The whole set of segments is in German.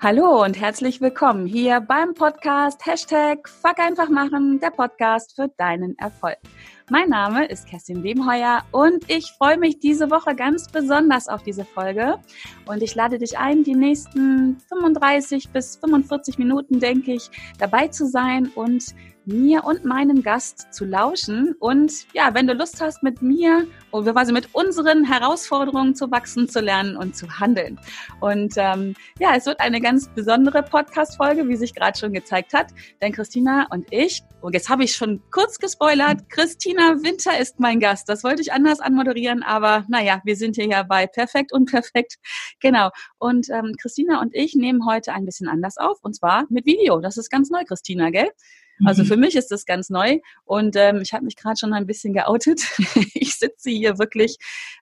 Hallo und herzlich willkommen hier beim Podcast Hashtag Fuck einfach machen, der Podcast für deinen Erfolg. Mein Name ist Kerstin Wemheuer und ich freue mich diese Woche ganz besonders auf diese Folge. Und ich lade dich ein, die nächsten 35 bis 45 Minuten, denke ich, dabei zu sein und mir und meinem Gast zu lauschen. Und ja, wenn du Lust hast, mit mir oder quasi mit unseren Herausforderungen zu wachsen, zu lernen und zu handeln. Und ähm, ja, es wird eine ganz besondere Podcast-Folge, wie sich gerade schon gezeigt hat. Denn Christina und ich, und jetzt habe ich schon kurz gespoilert, Christina Winter ist mein Gast. Das wollte ich anders anmoderieren, aber naja, wir sind hier ja bei Perfekt und Perfekt. Genau. Und ähm, Christina und ich nehmen heute ein bisschen anders auf, und zwar mit Video. Das ist ganz neu, Christina, gell? Also mhm. für mich ist das ganz neu und ähm, ich habe mich gerade schon ein bisschen geoutet. ich sitze hier wirklich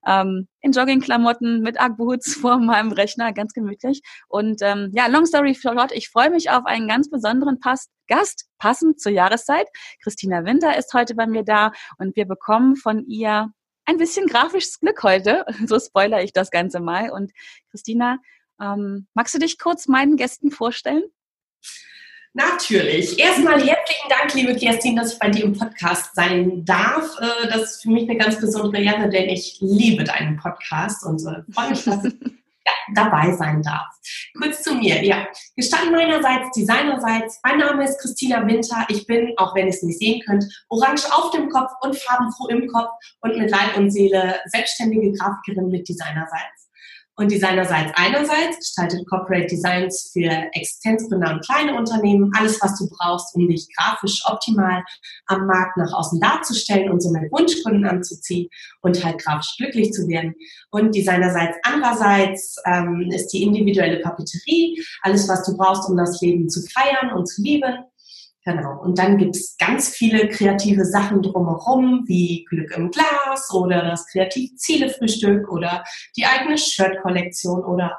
ähm, in Joggingklamotten mit Agboots vor meinem Rechner, ganz gemütlich. Und ähm, ja, long story short, ich freue mich auf einen ganz besonderen Pass Gast, passend zur Jahreszeit. Christina Winter ist heute bei mir da und wir bekommen von ihr ein bisschen grafisches Glück heute. So spoiler ich das Ganze mal. Und Christina, ähm, magst du dich kurz meinen Gästen vorstellen? Natürlich. Erstmal herzlichen Dank, liebe Kerstin, dass ich bei dir im Podcast sein darf. Äh, das ist für mich eine ganz besondere Ehre, denn ich liebe deinen Podcast und äh, freue mich, dass ich dabei sein darf. Kurz zu mir. Ja, gestanden meinerseits, designerseits. Mein Name ist Christina Winter. Ich bin, auch wenn ihr es nicht sehen könnt, orange auf dem Kopf und farbenfroh im Kopf und mit Leib und Seele selbstständige Grafikerin mit Designerseits und Designerseits einerseits gestaltet Corporate Designs für Existenzgründer und kleine Unternehmen alles, was du brauchst, um dich grafisch optimal am Markt nach außen darzustellen und somit Wunschkunden anzuziehen und halt grafisch glücklich zu werden. Und Designerseits andererseits ähm, ist die individuelle Papeterie, alles, was du brauchst, um das Leben zu feiern und zu lieben. Genau. Und dann gibt's ganz viele kreative Sachen drumherum, wie Glück im Glas oder das Kreativ-Ziele-Frühstück oder die eigene Shirt-Kollektion oder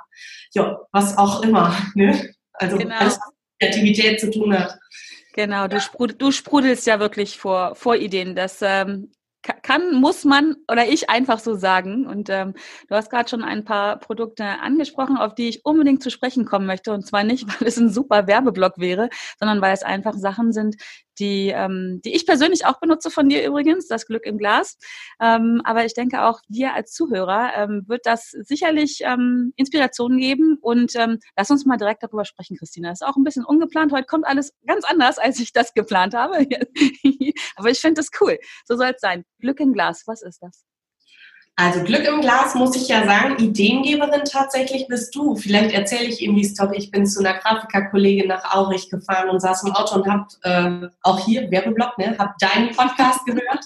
ja, was auch immer. Ne? Also genau. alles, was mit Kreativität zu tun hat. Genau, du, sprudel, du sprudelst ja wirklich vor, vor Ideen. Das ähm, kann, muss man oder ich einfach so sagen. Und ähm, du hast gerade schon ein paar Produkte angesprochen, auf die ich unbedingt zu sprechen kommen möchte. Und zwar nicht, weil es ein super Werbeblock wäre, sondern weil es einfach Sachen sind, die, ähm, die ich persönlich auch benutze von dir übrigens, das Glück im Glas. Ähm, aber ich denke auch dir als Zuhörer ähm, wird das sicherlich ähm, Inspirationen geben und ähm, lass uns mal direkt darüber sprechen, Christina. Ist auch ein bisschen ungeplant. Heute kommt alles ganz anders, als ich das geplant habe. aber ich finde das cool. So soll es sein. Glück im Glas, was ist das? Also Glück im Glas muss ich ja sagen, Ideengeberin tatsächlich bist du. Vielleicht erzähle ich eben die Story. Ich bin zu einer Grafikerkollegin nach Aurich gefahren und saß im Auto und habe äh, auch hier Werbeblock, ne, habe deinen Podcast gehört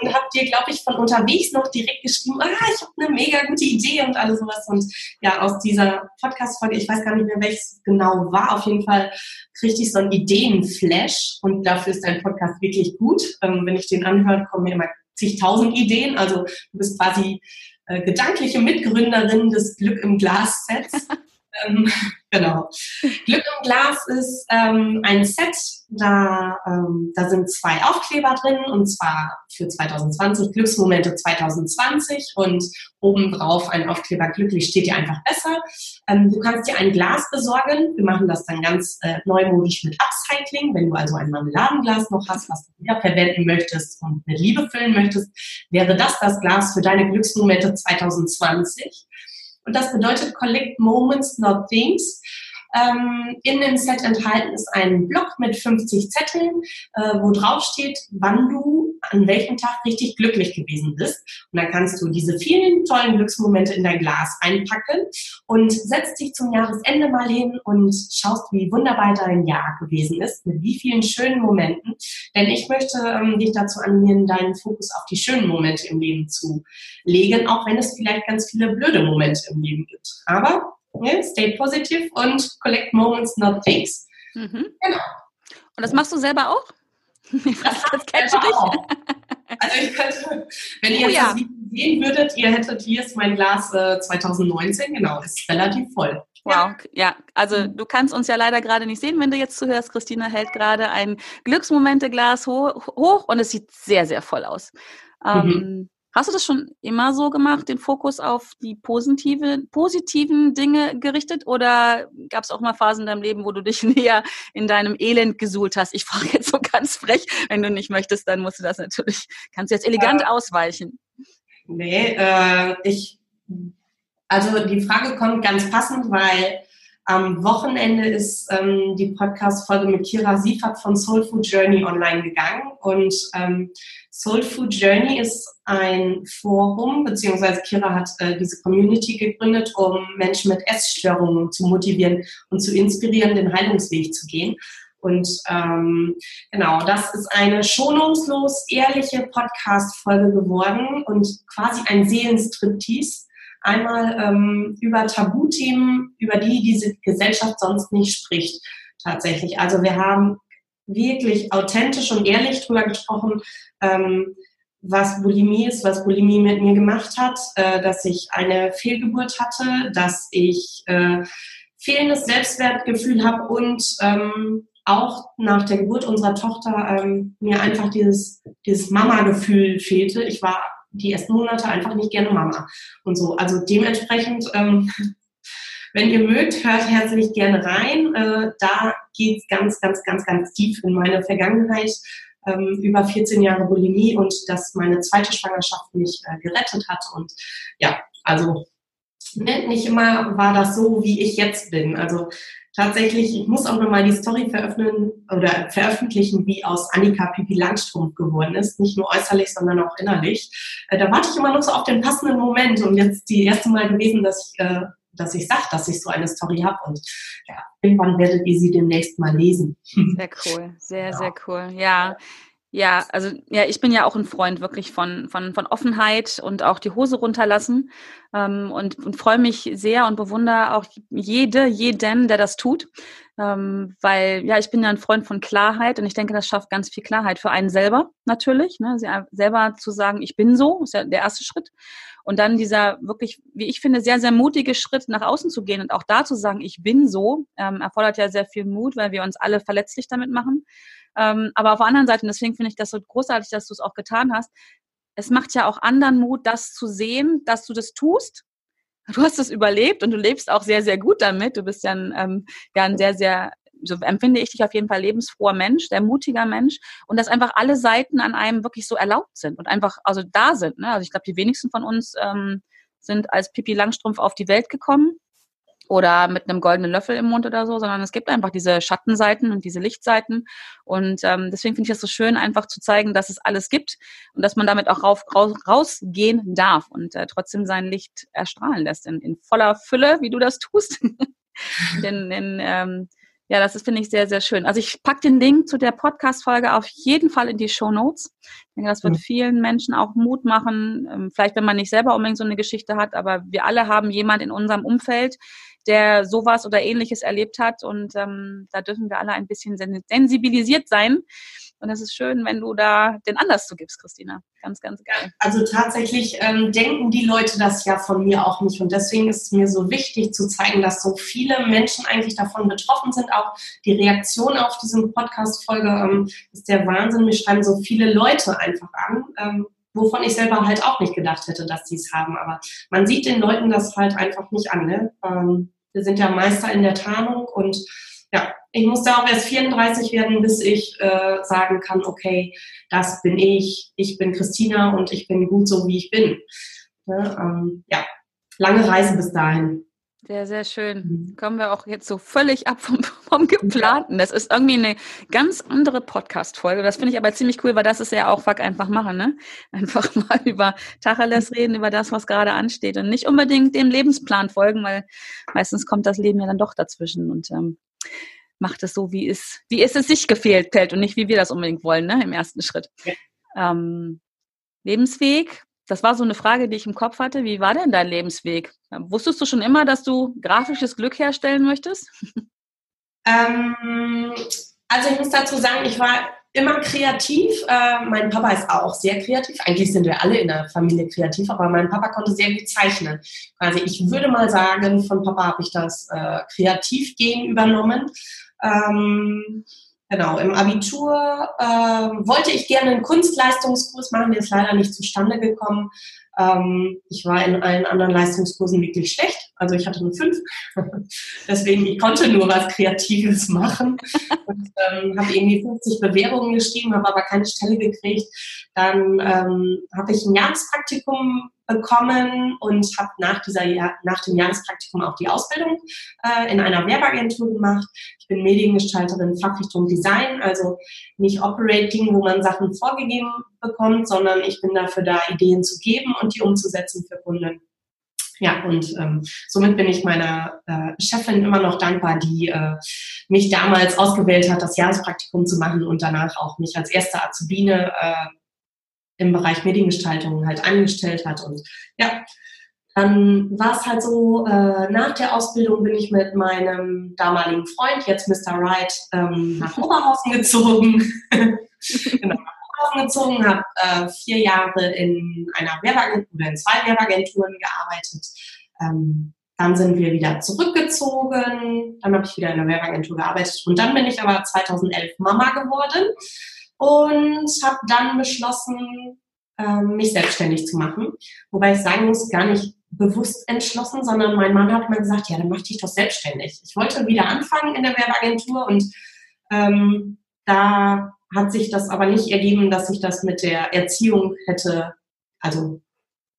und habe dir, glaube ich, von unterwegs noch direkt geschrieben, ah, ich habe eine mega gute Idee und alles sowas. Und ja, aus dieser Podcast-Folge, ich weiß gar nicht mehr, welches genau war, auf jeden Fall kriegte ich so einen Ideenflash und dafür ist dein Podcast wirklich gut. Ähm, wenn ich den anhöre, kommen mir immer zigtausend Ideen. Also du bist quasi äh, gedankliche Mitgründerin des Glück im Glas-Sets. ähm, genau. Glück im Glas ist ähm, ein Set, da, ähm, da sind zwei Aufkleber drin und zwar für 2020 Glücksmomente 2020 und obendrauf ein Aufkleber glücklich steht dir einfach besser. Ähm, du kannst dir ein Glas besorgen. Wir machen das dann ganz äh, neumodisch mit Upcycling. Wenn du also ein Marmeladenglas noch hast, was du wieder verwenden möchtest und mit Liebe füllen möchtest, wäre das das Glas für deine Glücksmomente 2020. Und das bedeutet Collect Moments, not Things. Ähm, in dem Set enthalten ist ein Block mit 50 Zetteln, äh, wo drauf steht, wann du an welchem Tag richtig glücklich gewesen bist. Und dann kannst du diese vielen tollen Glücksmomente in dein Glas einpacken und setzt dich zum Jahresende mal hin und schaust, wie wunderbar dein Jahr gewesen ist, mit wie vielen schönen Momenten. Denn ich möchte ähm, dich dazu animieren, deinen Fokus auf die schönen Momente im Leben zu legen, auch wenn es vielleicht ganz viele blöde Momente im Leben gibt. Aber Ne? Stay positive und collect moments, not things. Mhm. Genau. Und das machst du selber auch? Das, das kennst du dich? Auch. Also ich könnte, wenn ihr oh, jetzt ja. das sehen würdet, ihr hättet, hier ist mein Glas äh, 2019, genau, ist relativ voll. Wow, ja. ja. Also mhm. du kannst uns ja leider gerade nicht sehen, wenn du jetzt zuhörst. Christina hält gerade ein Glücksmomente-Glas ho hoch und es sieht sehr, sehr voll aus. Ähm, mhm. Hast du das schon immer so gemacht, den Fokus auf die positive, positiven Dinge gerichtet? Oder gab es auch mal Phasen in deinem Leben, wo du dich näher in deinem Elend gesuhlt hast? Ich frage jetzt so ganz frech, wenn du nicht möchtest, dann musst du das natürlich, kannst du jetzt elegant äh, ausweichen. Nee, äh, ich, also die Frage kommt ganz passend, weil am Wochenende ist ähm, die Podcast-Folge mit Kira Siefert von Soul Food Journey online gegangen. Und ähm, Soul Food Journey ist ein Forum, beziehungsweise Kira hat äh, diese Community gegründet, um Menschen mit Essstörungen zu motivieren und zu inspirieren, den Heilungsweg zu gehen. Und ähm, genau, das ist eine schonungslos ehrliche Podcast-Folge geworden und quasi ein Seelenstriptease Einmal ähm, über Tabuthemen, über die diese Gesellschaft sonst nicht spricht, tatsächlich. Also wir haben wirklich authentisch und ehrlich drüber gesprochen, ähm, was Bulimie ist, was Bulimie mit mir gemacht hat, äh, dass ich eine Fehlgeburt hatte, dass ich äh, fehlendes Selbstwertgefühl habe und ähm, auch nach der Geburt unserer Tochter ähm, mir einfach dieses, dieses Mama-Gefühl fehlte. Ich war die ersten Monate einfach nicht gerne Mama und so. Also dementsprechend, ähm, wenn ihr mögt, hört herzlich gerne rein. Äh, da geht es ganz, ganz, ganz, ganz tief in meine Vergangenheit. Ähm, über 14 Jahre Bulimie und dass meine zweite Schwangerschaft mich äh, gerettet hat. Und ja, also ne, nicht immer war das so, wie ich jetzt bin. Also tatsächlich, ich muss auch nochmal die Story veröffentlichen oder veröffentlichen, wie aus Annika Pipi Langstrumpf geworden ist. Nicht nur äußerlich, sondern auch innerlich. Äh, da warte ich immer noch so auf den passenden Moment und jetzt die erste Mal gewesen, dass ich, äh, dass ich sage, dass ich so eine Story habe und ja, irgendwann werdet ihr sie demnächst mal lesen. Sehr cool, sehr, ja. sehr cool. Ja, ja, also ja, ich bin ja auch ein Freund wirklich von, von, von Offenheit und auch die Hose runterlassen ähm, und, und freue mich sehr und bewundere auch jede, jeden, der das tut. Ähm, weil ja, ich bin ja ein Freund von Klarheit und ich denke, das schafft ganz viel Klarheit für einen selber natürlich. Ne? Selber zu sagen, ich bin so, ist ja der erste Schritt. Und dann dieser wirklich, wie ich finde, sehr, sehr mutige Schritt nach außen zu gehen und auch da zu sagen, ich bin so, ähm, erfordert ja sehr viel Mut, weil wir uns alle verletzlich damit machen. Ähm, aber auf der anderen Seite, und deswegen finde ich das so großartig, dass du es auch getan hast, es macht ja auch anderen Mut, das zu sehen, dass du das tust. Du hast es überlebt und du lebst auch sehr, sehr gut damit. Du bist ja ein, ähm, ja ein sehr, sehr, so empfinde ich dich auf jeden Fall lebensfroher Mensch, der mutiger Mensch und dass einfach alle Seiten an einem wirklich so erlaubt sind und einfach also da sind. Ne? Also ich glaube, die wenigsten von uns ähm, sind als Pipi Langstrumpf auf die Welt gekommen oder mit einem goldenen Löffel im Mund oder so, sondern es gibt einfach diese Schattenseiten und diese Lichtseiten. Und ähm, deswegen finde ich es so schön, einfach zu zeigen, dass es alles gibt und dass man damit auch rauf, raus, rausgehen darf und äh, trotzdem sein Licht erstrahlen lässt in, in voller Fülle, wie du das tust. denn in, ähm, ja, das ist, finde ich, sehr, sehr schön. Also ich packe den Link zu der Podcast-Folge auf jeden Fall in die Show Notes. Ich denke, das wird mhm. vielen Menschen auch Mut machen. Ähm, vielleicht, wenn man nicht selber unbedingt so eine Geschichte hat, aber wir alle haben jemand in unserem Umfeld, der sowas oder ähnliches erlebt hat. Und ähm, da dürfen wir alle ein bisschen sensibilisiert sein. Und es ist schön, wenn du da den Anlass zu gibst, Christina. Ganz, ganz geil. Also tatsächlich ähm, denken die Leute das ja von mir auch nicht. Und deswegen ist es mir so wichtig zu zeigen, dass so viele Menschen eigentlich davon betroffen sind. Auch die Reaktion auf diese Podcast-Folge ähm, ist der Wahnsinn. Mir schreiben so viele Leute einfach an. Ähm, wovon ich selber halt auch nicht gedacht hätte, dass sie es haben. Aber man sieht den Leuten das halt einfach nicht an. Ne? Ähm, wir sind ja Meister in der Tarnung und ja, ich muss da auch erst 34 werden, bis ich äh, sagen kann, okay, das bin ich, ich bin Christina und ich bin gut so, wie ich bin. Ja, ähm, ja lange Reise bis dahin. Sehr, sehr schön. Mhm. Kommen wir auch jetzt so völlig ab vom, vom Geplanten. Das ist irgendwie eine ganz andere Podcast-Folge. Das finde ich aber ziemlich cool, weil das ist ja auch Fuck einfach machen, ne? Einfach mal über Tacheles reden, über das, was gerade ansteht und nicht unbedingt dem Lebensplan folgen, weil meistens kommt das Leben ja dann doch dazwischen und ähm, macht es so, wie es, wie es es sich gefehlt fällt und nicht, wie wir das unbedingt wollen, ne? Im ersten Schritt. Ja. Ähm, Lebensweg, das war so eine Frage, die ich im Kopf hatte. Wie war denn dein Lebensweg? Wusstest du schon immer, dass du grafisches Glück herstellen möchtest? Ähm, also ich muss dazu sagen, ich war immer kreativ. Äh, mein Papa ist auch sehr kreativ. Eigentlich sind wir alle in der Familie kreativ, aber mein Papa konnte sehr gut zeichnen. Also ich würde mal sagen, von Papa habe ich das äh, Kreativgehen übernommen. Ähm, Genau, im Abitur äh, wollte ich gerne einen Kunstleistungskurs machen, der ist leider nicht zustande gekommen. Ähm, ich war in allen anderen Leistungskursen wirklich schlecht, also ich hatte nur fünf. Deswegen, ich konnte nur was Kreatives machen und ähm, habe irgendwie 50 Bewerbungen geschrieben, habe aber keine Stelle gekriegt. Dann ähm, habe ich ein Jahrespraktikum bekommen und habe nach, nach dem Jahrespraktikum auch die Ausbildung äh, in einer Werbeagentur gemacht. Ich bin Mediengestalterin Fachrichtung Design, also nicht Operating, wo man Sachen vorgegeben bekommt, sondern ich bin dafür da, Ideen zu geben und die umzusetzen für Kunden. Ja, und ähm, somit bin ich meiner äh, Chefin immer noch dankbar, die äh, mich damals ausgewählt hat, das Jahrespraktikum zu machen und danach auch mich als erste Azubine äh, im Bereich Mediengestaltung halt angestellt hat. Und ja, dann war es halt so, äh, nach der Ausbildung bin ich mit meinem damaligen Freund, jetzt Mr. Wright, ähm, nach Oberhausen gezogen. genau, gezogen, habe äh, vier Jahre in einer Werbeagentur oder in zwei Werbeagenturen gearbeitet. Ähm, dann sind wir wieder zurückgezogen, dann habe ich wieder in einer Werbeagentur gearbeitet und dann bin ich aber 2011 Mama geworden und habe dann beschlossen, ähm, mich selbstständig zu machen. Wobei ich sagen muss, gar nicht bewusst entschlossen, sondern mein Mann hat mir gesagt, ja, dann mach dich doch selbstständig. Ich wollte wieder anfangen in der Werbeagentur und ähm, da hat sich das aber nicht ergeben, dass ich das mit der Erziehung hätte, also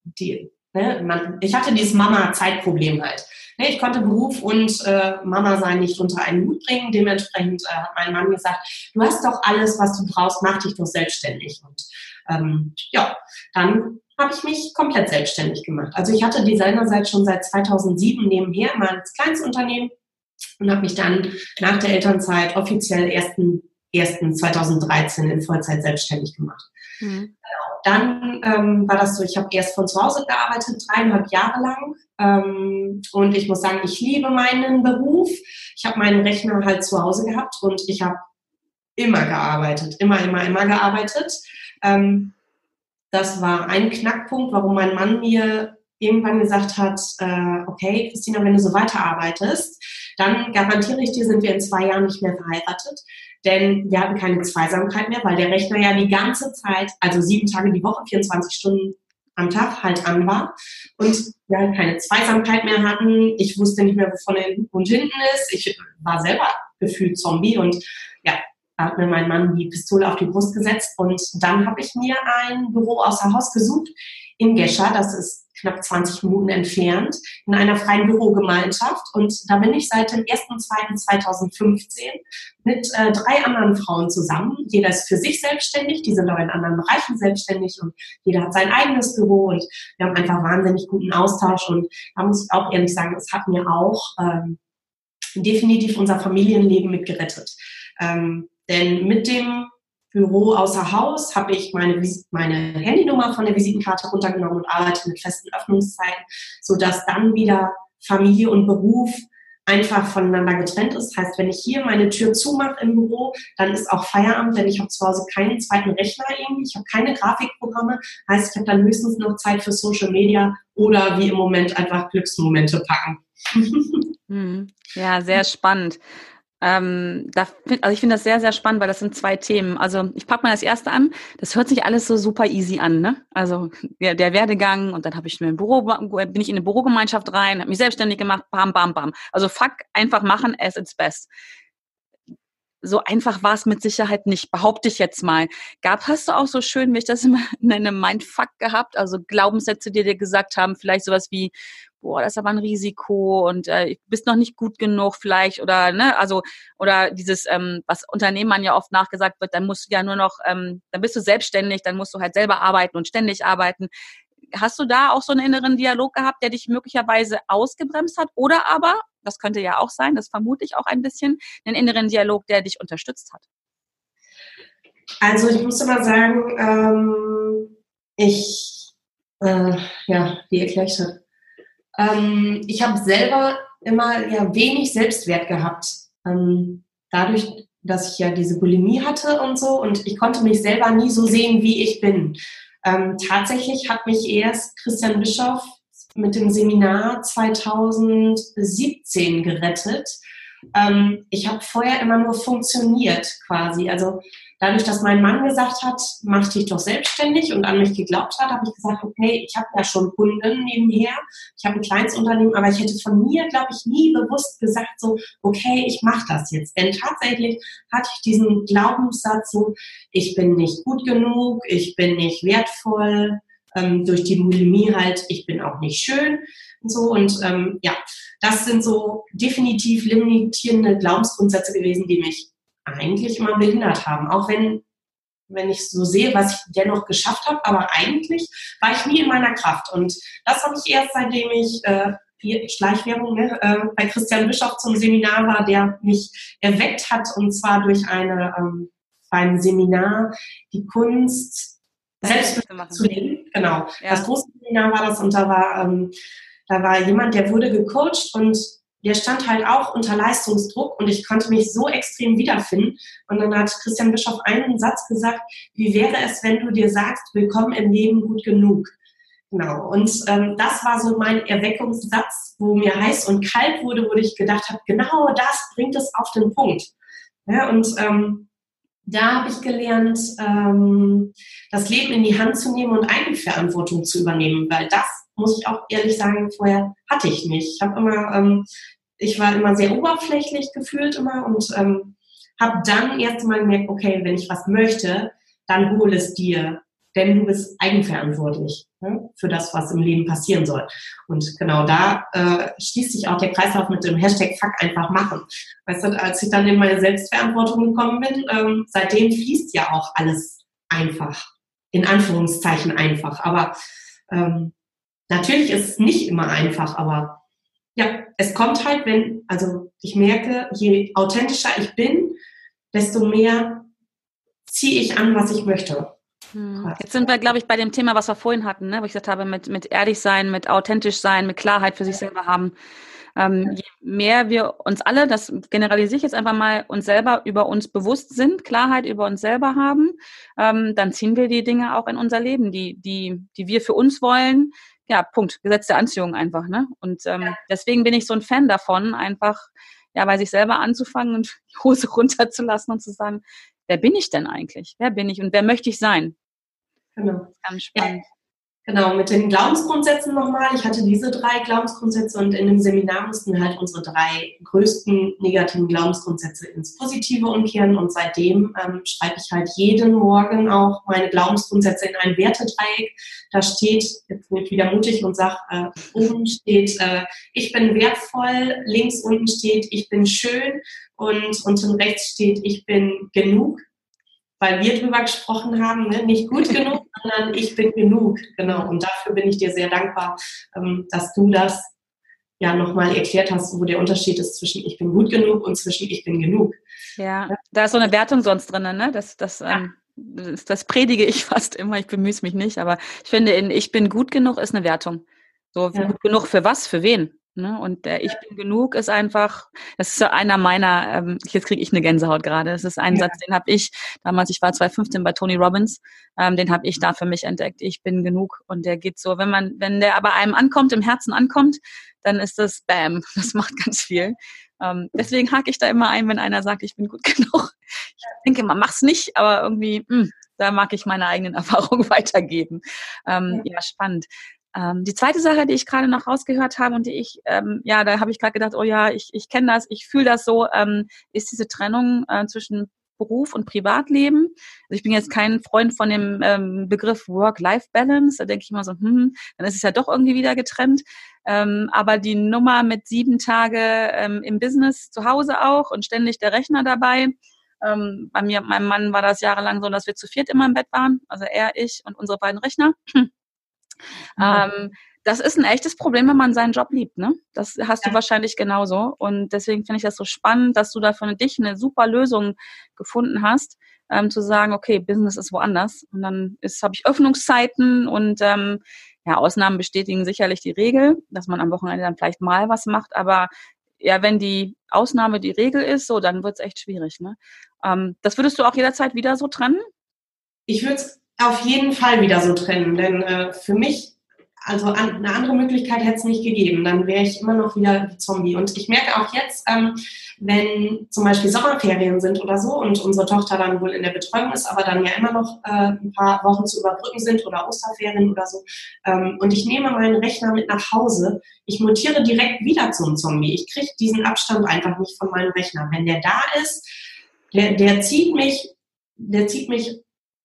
die, ne, man, ich hatte dieses Mama-Zeitproblem halt. Ne, ich konnte Beruf und äh, Mama sein nicht unter einen Hut bringen. Dementsprechend äh, hat mein Mann gesagt, du hast doch alles, was du brauchst, mach dich doch selbstständig. Und ähm, ja, dann habe ich mich komplett selbstständig gemacht. Also ich hatte Designerzeit schon seit 2007 nebenher, mal als kleines Unternehmen und habe mich dann nach der Elternzeit offiziell 1.1.2013 in Vollzeit selbstständig gemacht. Mhm. Genau. Dann ähm, war das so, ich habe erst von zu Hause gearbeitet, dreieinhalb Jahre lang. Ähm, und ich muss sagen, ich liebe meinen Beruf. Ich habe meinen Rechner halt zu Hause gehabt und ich habe immer gearbeitet, immer, immer, immer gearbeitet. Ähm, das war ein Knackpunkt, warum mein Mann mir irgendwann gesagt hat, äh, okay, Christina, wenn du so weiterarbeitest, dann garantiere ich dir, sind wir in zwei Jahren nicht mehr verheiratet. Denn wir hatten keine Zweisamkeit mehr, weil der Rechner ja die ganze Zeit, also sieben Tage die Woche, 24 Stunden am Tag halt an war. Und wir halt keine Zweisamkeit mehr hatten. Ich wusste nicht mehr, wo vorne und hinten ist. Ich war selber gefühlt Zombie und ja, da hat mir mein Mann die Pistole auf die Brust gesetzt und dann habe ich mir ein Büro außer Haus gesucht in Gescher, das ist knapp 20 Minuten entfernt, in einer freien Bürogemeinschaft. Und da bin ich seit dem 1.2.2015 mit äh, drei anderen Frauen zusammen. Jeder ist für sich selbstständig, die sind aber in anderen Bereichen selbstständig und jeder hat sein eigenes Büro und wir haben einfach wahnsinnig guten Austausch. Und da muss ich auch ehrlich sagen, es hat mir auch ähm, definitiv unser Familienleben mitgerettet. Ähm, denn mit dem Büro außer Haus habe ich meine, meine Handynummer von der Visitenkarte runtergenommen und arbeite mit festen Öffnungszeiten, sodass dann wieder Familie und Beruf einfach voneinander getrennt ist. Das heißt, wenn ich hier meine Tür zumache im Büro, dann ist auch Feierabend, denn ich habe zu Hause keinen zweiten Rechner irgendwie, ich habe keine Grafikprogramme. Heißt, ich habe dann höchstens noch Zeit für Social Media oder wie im Moment einfach Glücksmomente packen. Hm. Ja, sehr spannend. Ähm, da also ich finde das sehr, sehr spannend, weil das sind zwei Themen. Also ich packe mal das erste an. Das hört sich alles so super easy an, ne? Also der, der Werdegang und dann habe ich mir ein Büro, bin ich in eine Bürogemeinschaft rein, habe mich selbstständig gemacht, bam, bam, bam. Also fuck, einfach machen, as its best. So einfach war es mit Sicherheit nicht, behaupte ich jetzt mal. Gab, hast du auch so schön, wie ich das immer nenne, Mindfuck gehabt? Also Glaubenssätze, die dir gesagt haben, vielleicht sowas wie, boah, das ist aber ein Risiko und äh, bist noch nicht gut genug vielleicht oder ne, also oder dieses, ähm, was Unternehmern ja oft nachgesagt wird, dann musst du ja nur noch, ähm, dann bist du selbstständig, dann musst du halt selber arbeiten und ständig arbeiten. Hast du da auch so einen inneren Dialog gehabt, der dich möglicherweise ausgebremst hat? Oder aber, das könnte ja auch sein, das vermute ich auch ein bisschen, einen inneren Dialog, der dich unterstützt hat? Also ich muss immer sagen, ähm, ich, äh, ja, wie erkläre ich das? Ähm, ich habe selber immer ja wenig Selbstwert gehabt. Ähm, dadurch, dass ich ja diese Bulimie hatte und so und ich konnte mich selber nie so sehen, wie ich bin. Ähm, tatsächlich hat mich erst Christian Bischoff mit dem Seminar 2017 gerettet, ähm, ich habe vorher immer nur funktioniert quasi. Also dadurch, dass mein Mann gesagt hat, mach dich doch selbstständig und an mich geglaubt hat, habe ich gesagt, okay, ich habe ja schon Kunden nebenher, ich habe ein kleines Unternehmen, aber ich hätte von mir, glaube ich, nie bewusst gesagt, so, okay, ich mache das jetzt. Denn tatsächlich hatte ich diesen Glaubenssatz so, ich bin nicht gut genug, ich bin nicht wertvoll, ähm, durch die Bulimie halt, ich bin auch nicht schön und so. Und ähm, ja, das sind so definitiv limitierende Glaubensgrundsätze gewesen, die mich eigentlich immer behindert haben. Auch wenn, wenn ich so sehe, was ich dennoch geschafft habe, aber eigentlich war ich nie in meiner Kraft. Und das habe ich erst, seitdem ich äh, Schleichwerbung ne, äh, bei Christian Bischof zum Seminar war, der mich erweckt hat und zwar durch eine ähm, beim Seminar die Kunst selbst zu leben. Genau. Ja. Das große Seminar war das und da war ähm, da war jemand, der wurde gecoacht und der stand halt auch unter Leistungsdruck und ich konnte mich so extrem wiederfinden. Und dann hat Christian Bischof einen Satz gesagt, wie wäre es, wenn du dir sagst, willkommen im Leben gut genug. Genau. Und ähm, das war so mein Erweckungssatz, wo mir heiß und kalt wurde, wo ich gedacht habe, genau das bringt es auf den Punkt. Ja, und ähm, da habe ich gelernt, ähm, das Leben in die Hand zu nehmen und Eigenverantwortung zu übernehmen, weil das muss ich auch ehrlich sagen, vorher hatte ich nicht. Ich habe immer, ähm, ich war immer sehr oberflächlich gefühlt immer und ähm, habe dann erst mal gemerkt, okay, wenn ich was möchte, dann hol es dir, denn du bist eigenverantwortlich ne, für das, was im Leben passieren soll. Und genau da äh, schließt sich auch der Kreislauf mit dem Hashtag Fuck einfach machen. Weißt du, als ich dann in meine Selbstverantwortung gekommen bin, ähm, seitdem fließt ja auch alles einfach, in Anführungszeichen einfach. Aber ähm, Natürlich ist es nicht immer einfach, aber ja, es kommt halt, wenn, also ich merke, je authentischer ich bin, desto mehr ziehe ich an, was ich möchte. Hm. Jetzt sind wir, glaube ich, bei dem Thema, was wir vorhin hatten, ne? wo ich gesagt habe, mit, mit ehrlich sein, mit authentisch sein, mit Klarheit für sich selber haben. Ähm, je mehr wir uns alle, das generalisiere ich jetzt einfach mal, uns selber über uns bewusst sind, Klarheit über uns selber haben, ähm, dann ziehen wir die Dinge auch in unser Leben, die, die, die wir für uns wollen, ja, Punkt, Gesetz der Anziehung einfach, ne? Und ähm, ja. deswegen bin ich so ein Fan davon, einfach ja bei sich selber anzufangen und die Hose runterzulassen und zu sagen, wer bin ich denn eigentlich? Wer bin ich und wer möchte ich sein? Genau. Ganz spannend. Ja. Genau, mit den Glaubensgrundsätzen nochmal. Ich hatte diese drei Glaubensgrundsätze und in dem Seminar mussten halt unsere drei größten negativen Glaubensgrundsätze ins Positive umkehren und seitdem ähm, schreibe ich halt jeden Morgen auch meine Glaubensgrundsätze in ein Wertedreieck. Da steht, jetzt bin ich wieder mutig und sage, äh, oben steht, äh, ich bin wertvoll, links unten steht, ich bin schön und unten rechts steht, ich bin genug weil wir drüber gesprochen haben, ne? nicht gut genug, sondern ich bin genug. Genau. Und dafür bin ich dir sehr dankbar, ähm, dass du das ja nochmal erklärt hast, wo der Unterschied ist zwischen ich bin gut genug und zwischen ich bin genug. Ja, da ist so eine Wertung sonst drin, ne? Das, das, ja. ähm, das, das predige ich fast immer, ich bemühe mich nicht, aber ich finde, in ich bin gut genug ist eine Wertung. So, ja. gut genug für was, für wen? Ne? Und der Ich bin genug ist einfach, das ist so einer meiner, ähm, jetzt kriege ich eine Gänsehaut gerade. Das ist ein ja. Satz, den habe ich damals, ich war 2015 bei Tony Robbins, ähm, den habe ich da für mich entdeckt. Ich bin genug. Und der geht so, wenn man, wenn der aber einem ankommt, im Herzen ankommt, dann ist das Bam. Das macht ganz viel. Ähm, deswegen hake ich da immer ein, wenn einer sagt, ich bin gut genug. Ich denke, man macht's nicht, aber irgendwie, mh, hm, da mag ich meine eigenen Erfahrungen weitergeben. Ähm, ja. ja, spannend. Ähm, die zweite Sache, die ich gerade noch rausgehört habe und die ich, ähm, ja, da habe ich gerade gedacht, oh ja, ich, ich kenne das, ich fühle das so, ähm, ist diese Trennung äh, zwischen Beruf und Privatleben. Also ich bin jetzt kein Freund von dem ähm, Begriff Work-Life-Balance. Da denke ich immer so, hm, dann ist es ja doch irgendwie wieder getrennt. Ähm, aber die Nummer mit sieben Tage ähm, im Business zu Hause auch und ständig der Rechner dabei. Ähm, bei mir, meinem Mann war das jahrelang so, dass wir zu viert immer im Bett waren. Also er, ich und unsere beiden Rechner. Mhm. Ähm, das ist ein echtes Problem, wenn man seinen Job liebt. Ne? Das hast ja. du wahrscheinlich genauso. Und deswegen finde ich das so spannend, dass du da für dich eine super Lösung gefunden hast, ähm, zu sagen, okay, Business ist woanders. Und dann habe ich Öffnungszeiten und ähm, ja, Ausnahmen bestätigen sicherlich die Regel, dass man am Wochenende dann vielleicht mal was macht. Aber ja, wenn die Ausnahme die Regel ist, so, dann wird es echt schwierig. Ne? Ähm, das würdest du auch jederzeit wieder so trennen? Ich würde es auf jeden Fall wieder so trennen, denn äh, für mich also eine andere Möglichkeit hätte es nicht gegeben. Dann wäre ich immer noch wieder Zombie. Und ich merke auch jetzt, ähm, wenn zum Beispiel Sommerferien sind oder so und unsere Tochter dann wohl in der Betreuung ist, aber dann ja immer noch äh, ein paar Wochen zu überbrücken sind oder Osterferien oder so. Ähm, und ich nehme meinen Rechner mit nach Hause. Ich mutiere direkt wieder zum Zombie. Ich kriege diesen Abstand einfach nicht von meinem Rechner. Wenn der da ist, der, der zieht mich, der zieht mich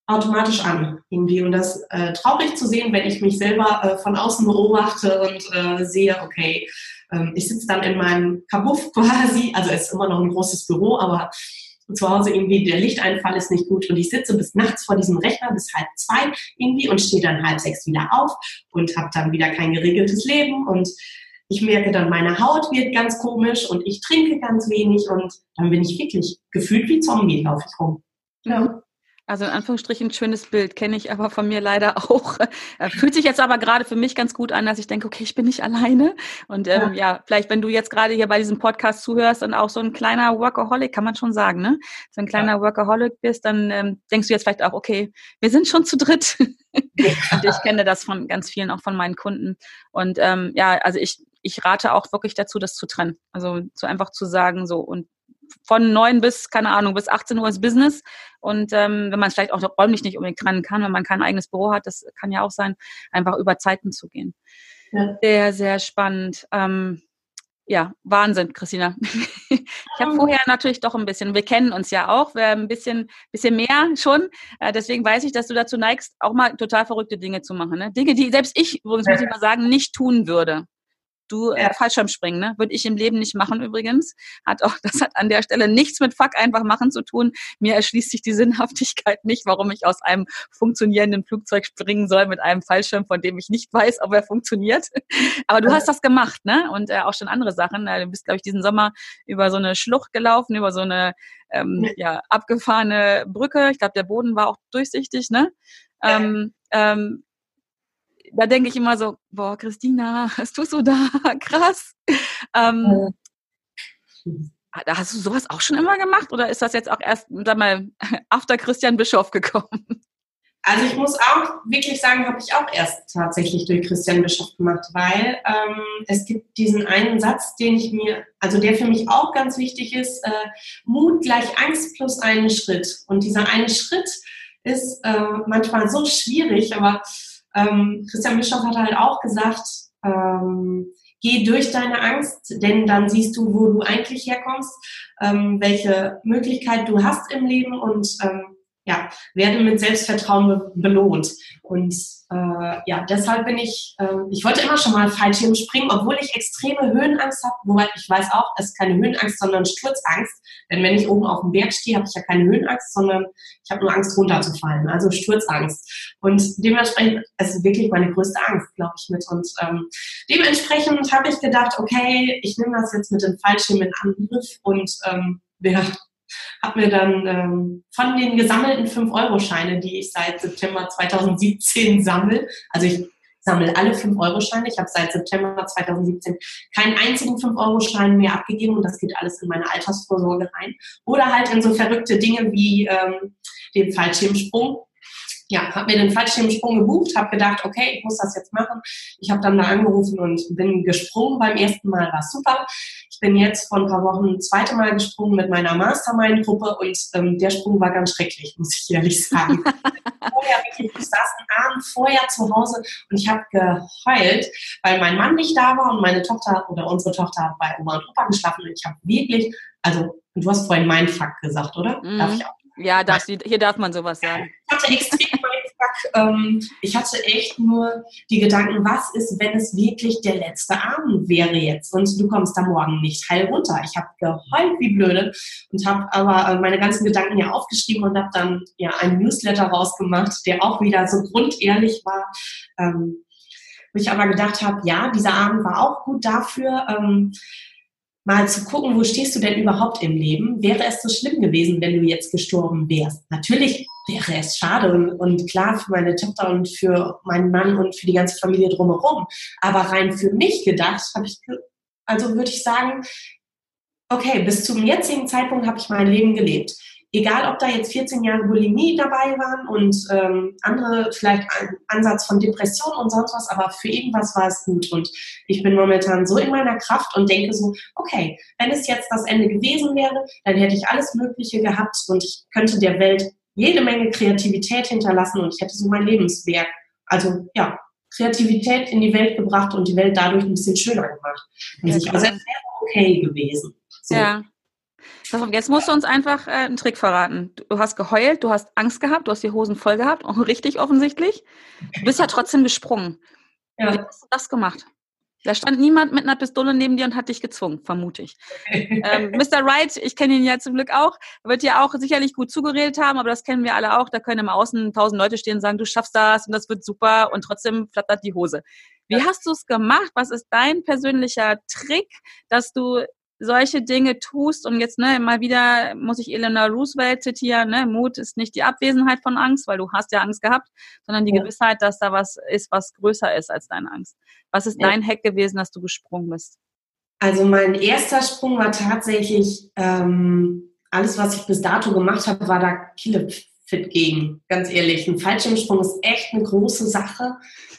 automatisch an irgendwie und das äh, traurig zu sehen, wenn ich mich selber äh, von außen beobachte und äh, sehe, okay, ähm, ich sitze dann in meinem Kabuff quasi, also es ist immer noch ein großes Büro, aber zu Hause irgendwie der Lichteinfall ist nicht gut und ich sitze bis nachts vor diesem Rechner bis halb zwei irgendwie und stehe dann halb sechs wieder auf und habe dann wieder kein geregeltes Leben und ich merke dann, meine Haut wird ganz komisch und ich trinke ganz wenig und dann bin ich wirklich gefühlt wie Zombie, laufe ich rum. Ja. Also in Anführungsstrichen ein schönes Bild, kenne ich aber von mir leider auch. Äh, fühlt sich jetzt aber gerade für mich ganz gut an, dass ich denke, okay, ich bin nicht alleine. Und ähm, ja. ja, vielleicht, wenn du jetzt gerade hier bei diesem Podcast zuhörst und auch so ein kleiner Workaholic, kann man schon sagen, ne? So ein kleiner ja. Workaholic bist, dann ähm, denkst du jetzt vielleicht auch, okay, wir sind schon zu dritt. Ja. und ich kenne das von ganz vielen, auch von meinen Kunden. Und ähm, ja, also ich, ich rate auch wirklich dazu, das zu trennen. Also so einfach zu sagen, so und von neun bis, keine Ahnung, bis 18 Uhr ist Business. Und ähm, wenn man es vielleicht auch räumlich nicht unbedingt trennen kann, wenn man kein eigenes Büro hat, das kann ja auch sein, einfach über Zeiten zu gehen. Ja. Sehr, sehr spannend. Ähm, ja, Wahnsinn, Christina. ich habe vorher natürlich doch ein bisschen, wir kennen uns ja auch, wir ein bisschen, bisschen mehr schon. Äh, deswegen weiß ich, dass du dazu neigst, auch mal total verrückte Dinge zu machen. Ne? Dinge, die selbst ich, übrigens muss ich mal sagen, nicht tun würde du äh, Fallschirmspringen, ne? Würde ich im Leben nicht machen übrigens. Hat auch, das hat an der Stelle nichts mit Fuck einfach machen zu tun. Mir erschließt sich die Sinnhaftigkeit nicht, warum ich aus einem funktionierenden Flugzeug springen soll mit einem Fallschirm, von dem ich nicht weiß, ob er funktioniert. Aber du hast das gemacht, ne? Und äh, auch schon andere Sachen. Äh, du bist, glaube ich, diesen Sommer über so eine Schlucht gelaufen, über so eine ähm, ja, abgefahrene Brücke. Ich glaube, der Boden war auch durchsichtig, ne? Ähm, ähm, da denke ich immer so, boah, Christina, was tust du da? Krass. Ähm, ja. Hast du sowas auch schon immer gemacht oder ist das jetzt auch erst, sag mal, after Christian Bischof gekommen? Also ich muss auch wirklich sagen, habe ich auch erst tatsächlich durch Christian Bischof gemacht, weil ähm, es gibt diesen einen Satz, den ich mir, also der für mich auch ganz wichtig ist, äh, Mut gleich Angst plus einen Schritt. Und dieser eine Schritt ist äh, manchmal so schwierig, aber ähm, Christian Bischof hat halt auch gesagt, ähm, geh durch deine Angst, denn dann siehst du, wo du eigentlich herkommst, ähm, welche Möglichkeit du hast im Leben und ähm, ja, werde mit Selbstvertrauen belohnt. Und äh, ja, deshalb bin ich, äh, ich wollte immer schon mal Fallschirm springen, obwohl ich extreme Höhenangst habe, wobei ich weiß auch, es ist keine Höhenangst, sondern Sturzangst. Denn wenn ich oben auf dem Berg stehe, habe ich ja keine Höhenangst, sondern ich habe nur Angst runterzufallen, also Sturzangst. Und dementsprechend, es ist wirklich meine größte Angst, glaube ich, mit. Und ähm, dementsprechend habe ich gedacht, okay, ich nehme das jetzt mit dem Fallschirm in Angriff und ähm, ja, habe mir dann ähm, von den gesammelten 5-Euro-Scheine, die ich seit September 2017 sammle, also ich sammle alle 5-Euro-Scheine. Ich habe seit September 2017 keinen einzigen 5-Euro-Schein mehr abgegeben und das geht alles in meine Altersvorsorge rein. Oder halt in so verrückte Dinge wie ähm, den Fallschirmsprung ja, habe mir den Fallschirmsprung gebucht, habe gedacht, okay, ich muss das jetzt machen. Ich habe dann da angerufen und bin gesprungen. Beim ersten Mal war super. Ich bin jetzt vor ein paar Wochen das zweite Mal gesprungen mit meiner Mastermind-Gruppe und ähm, der Sprung war ganz schrecklich, muss ich ehrlich sagen. vorher wirklich, ich saß einen Abend vorher zu Hause und ich habe geheult, weil mein Mann nicht da war und meine Tochter oder unsere Tochter hat bei Oma und Opa geschlafen und ich habe wirklich, also du hast vorhin mein Fakt gesagt, oder? Mhm. Darf ich auch? Ja, darf, hier darf man sowas sagen. Ich hatte extrem ähm, ich hatte echt nur die Gedanken, was ist, wenn es wirklich der letzte Abend wäre jetzt und du kommst da morgen nicht heil runter. Ich habe geheult wie blöde und habe aber äh, meine ganzen Gedanken ja aufgeschrieben und habe dann ja einen Newsletter rausgemacht, der auch wieder so grundehrlich war. Ähm, wo ich aber gedacht habe, ja, dieser Abend war auch gut dafür, ähm, mal zu gucken, wo stehst du denn überhaupt im Leben? Wäre es so schlimm gewesen, wenn du jetzt gestorben wärst? Natürlich wäre es schade und, und, klar für meine Tochter und für meinen Mann und für die ganze Familie drumherum. Aber rein für mich gedacht, habe ich, also würde ich sagen, okay, bis zum jetzigen Zeitpunkt habe ich mein Leben gelebt. Egal ob da jetzt 14 Jahre Bulimie dabei waren und ähm, andere vielleicht einen Ansatz von Depression und sonst was, aber für irgendwas war es gut. Und ich bin momentan so in meiner Kraft und denke so, okay, wenn es jetzt das Ende gewesen wäre, dann hätte ich alles Mögliche gehabt und ich könnte der Welt jede Menge Kreativität hinterlassen und ich hätte so mein Lebenswerk, also ja, Kreativität in die Welt gebracht und die Welt dadurch ein bisschen schöner gemacht. Und ja, ich, also es wäre okay gewesen. So. Ja. Jetzt musst du uns einfach äh, einen Trick verraten. Du hast geheult, du hast Angst gehabt, du hast die Hosen voll gehabt, auch richtig offensichtlich. Du bist ja trotzdem gesprungen. Ja. Wie hast du das gemacht? Da stand niemand mit einer Pistole neben dir und hat dich gezwungen, vermute ich. ähm, Mr. Wright, ich kenne ihn ja zum Glück auch, wird ja auch sicherlich gut zugeredet haben, aber das kennen wir alle auch. Da können im Außen tausend Leute stehen und sagen, du schaffst das und das wird super und trotzdem flattert die Hose. Wie hast du es gemacht? Was ist dein persönlicher Trick, dass du solche Dinge tust und jetzt ne, mal wieder muss ich Eleanor Roosevelt zitieren, ne, Mut ist nicht die Abwesenheit von Angst, weil du hast ja Angst gehabt, sondern die ja. Gewissheit, dass da was ist, was größer ist als deine Angst. Was ist ja. dein Hack gewesen, dass du gesprungen bist? Also mein erster Sprung war tatsächlich ähm, alles, was ich bis dato gemacht habe, war da Killefit gegen, ganz ehrlich. Ein Fallschirmsprung ist echt eine große Sache.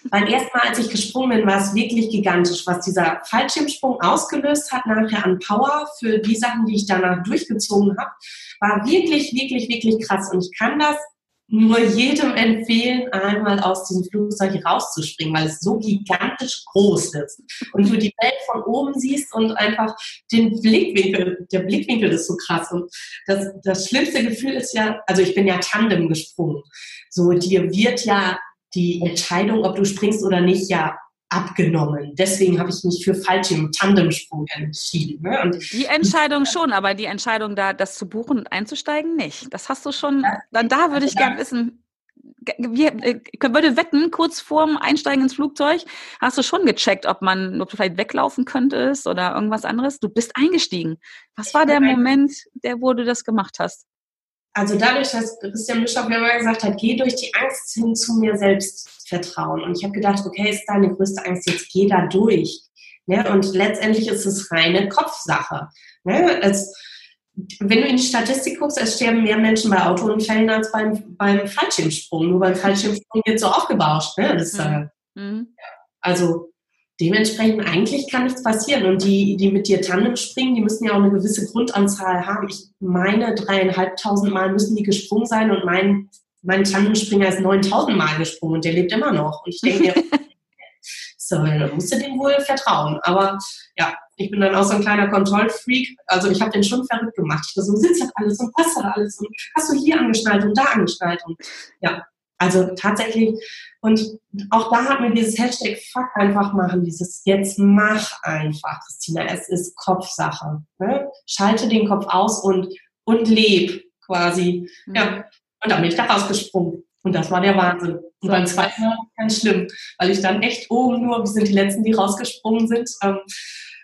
Weil erstmal, als ich gesprungen bin, war es wirklich gigantisch, was dieser Fallschirmsprung ausgelöst hat nachher an Power für die Sachen, die ich danach durchgezogen habe, war wirklich, wirklich, wirklich krass. Und ich kann das nur jedem empfehlen, einmal aus diesem Flugzeug rauszuspringen, weil es so gigantisch groß ist. Und du die Welt von oben siehst und einfach den Blickwinkel, der Blickwinkel ist so krass. Und das, das schlimmste Gefühl ist ja, also ich bin ja Tandem gesprungen, so dir wird ja die Entscheidung, ob du springst oder nicht, ja abgenommen. Deswegen habe ich mich für Fallschirm Tandemsprung entschieden. Ne? Und die Entscheidung schon, aber die Entscheidung da, das zu buchen und einzusteigen, nicht. Das hast du schon. Dann da würde ich gerne wissen. Wir, äh, würde wetten, kurz vorm Einsteigen ins Flugzeug hast du schon gecheckt, ob man, ob du vielleicht weglaufen könntest oder irgendwas anderes. Du bist eingestiegen. Was war der Moment, der, wo du das gemacht hast? Also dadurch, dass Christian Bischof ja immer gesagt hat, geh durch die Angst hin zu mir selbst vertrauen. Und ich habe gedacht, okay, ist deine größte Angst, jetzt geh da durch. Ne? Und letztendlich ist es reine Kopfsache. Ne? Es, wenn du in die Statistik guckst, es sterben mehr Menschen bei Autounfällen als beim, beim Fallschirmsprung. Nur beim Fallschirmsprung wird so aufgebauscht. Ne? Das, mhm. Äh, also dementsprechend eigentlich kann nichts passieren. Und die, die mit dir Tandem springen, die müssen ja auch eine gewisse Grundanzahl haben. Ich meine, dreieinhalbtausend Mal müssen die gesprungen sein und mein, mein Tandemspringer ist neuntausend Mal gesprungen und der lebt immer noch. Und ich denke, so, dann musst du dem wohl vertrauen. Aber ja, ich bin dann auch so ein kleiner Kontrollfreak. Also ich habe den schon verrückt gemacht. Ich so, sitzt das alles und passt das alles und hast du hier angeschnallt und da angeschnallt und ja, also tatsächlich, und auch da hat mir dieses Hashtag Fuck einfach machen, dieses jetzt mach einfach, Christina, es ist Kopfsache. Ne? Schalte den Kopf aus und, und leb quasi. Mhm. Ja, und dann bin ich da rausgesprungen. Und das war der Wahnsinn. Und beim zweiten Mal ganz schlimm, weil ich dann echt oben nur, wir sind die Letzten, die rausgesprungen sind, ähm,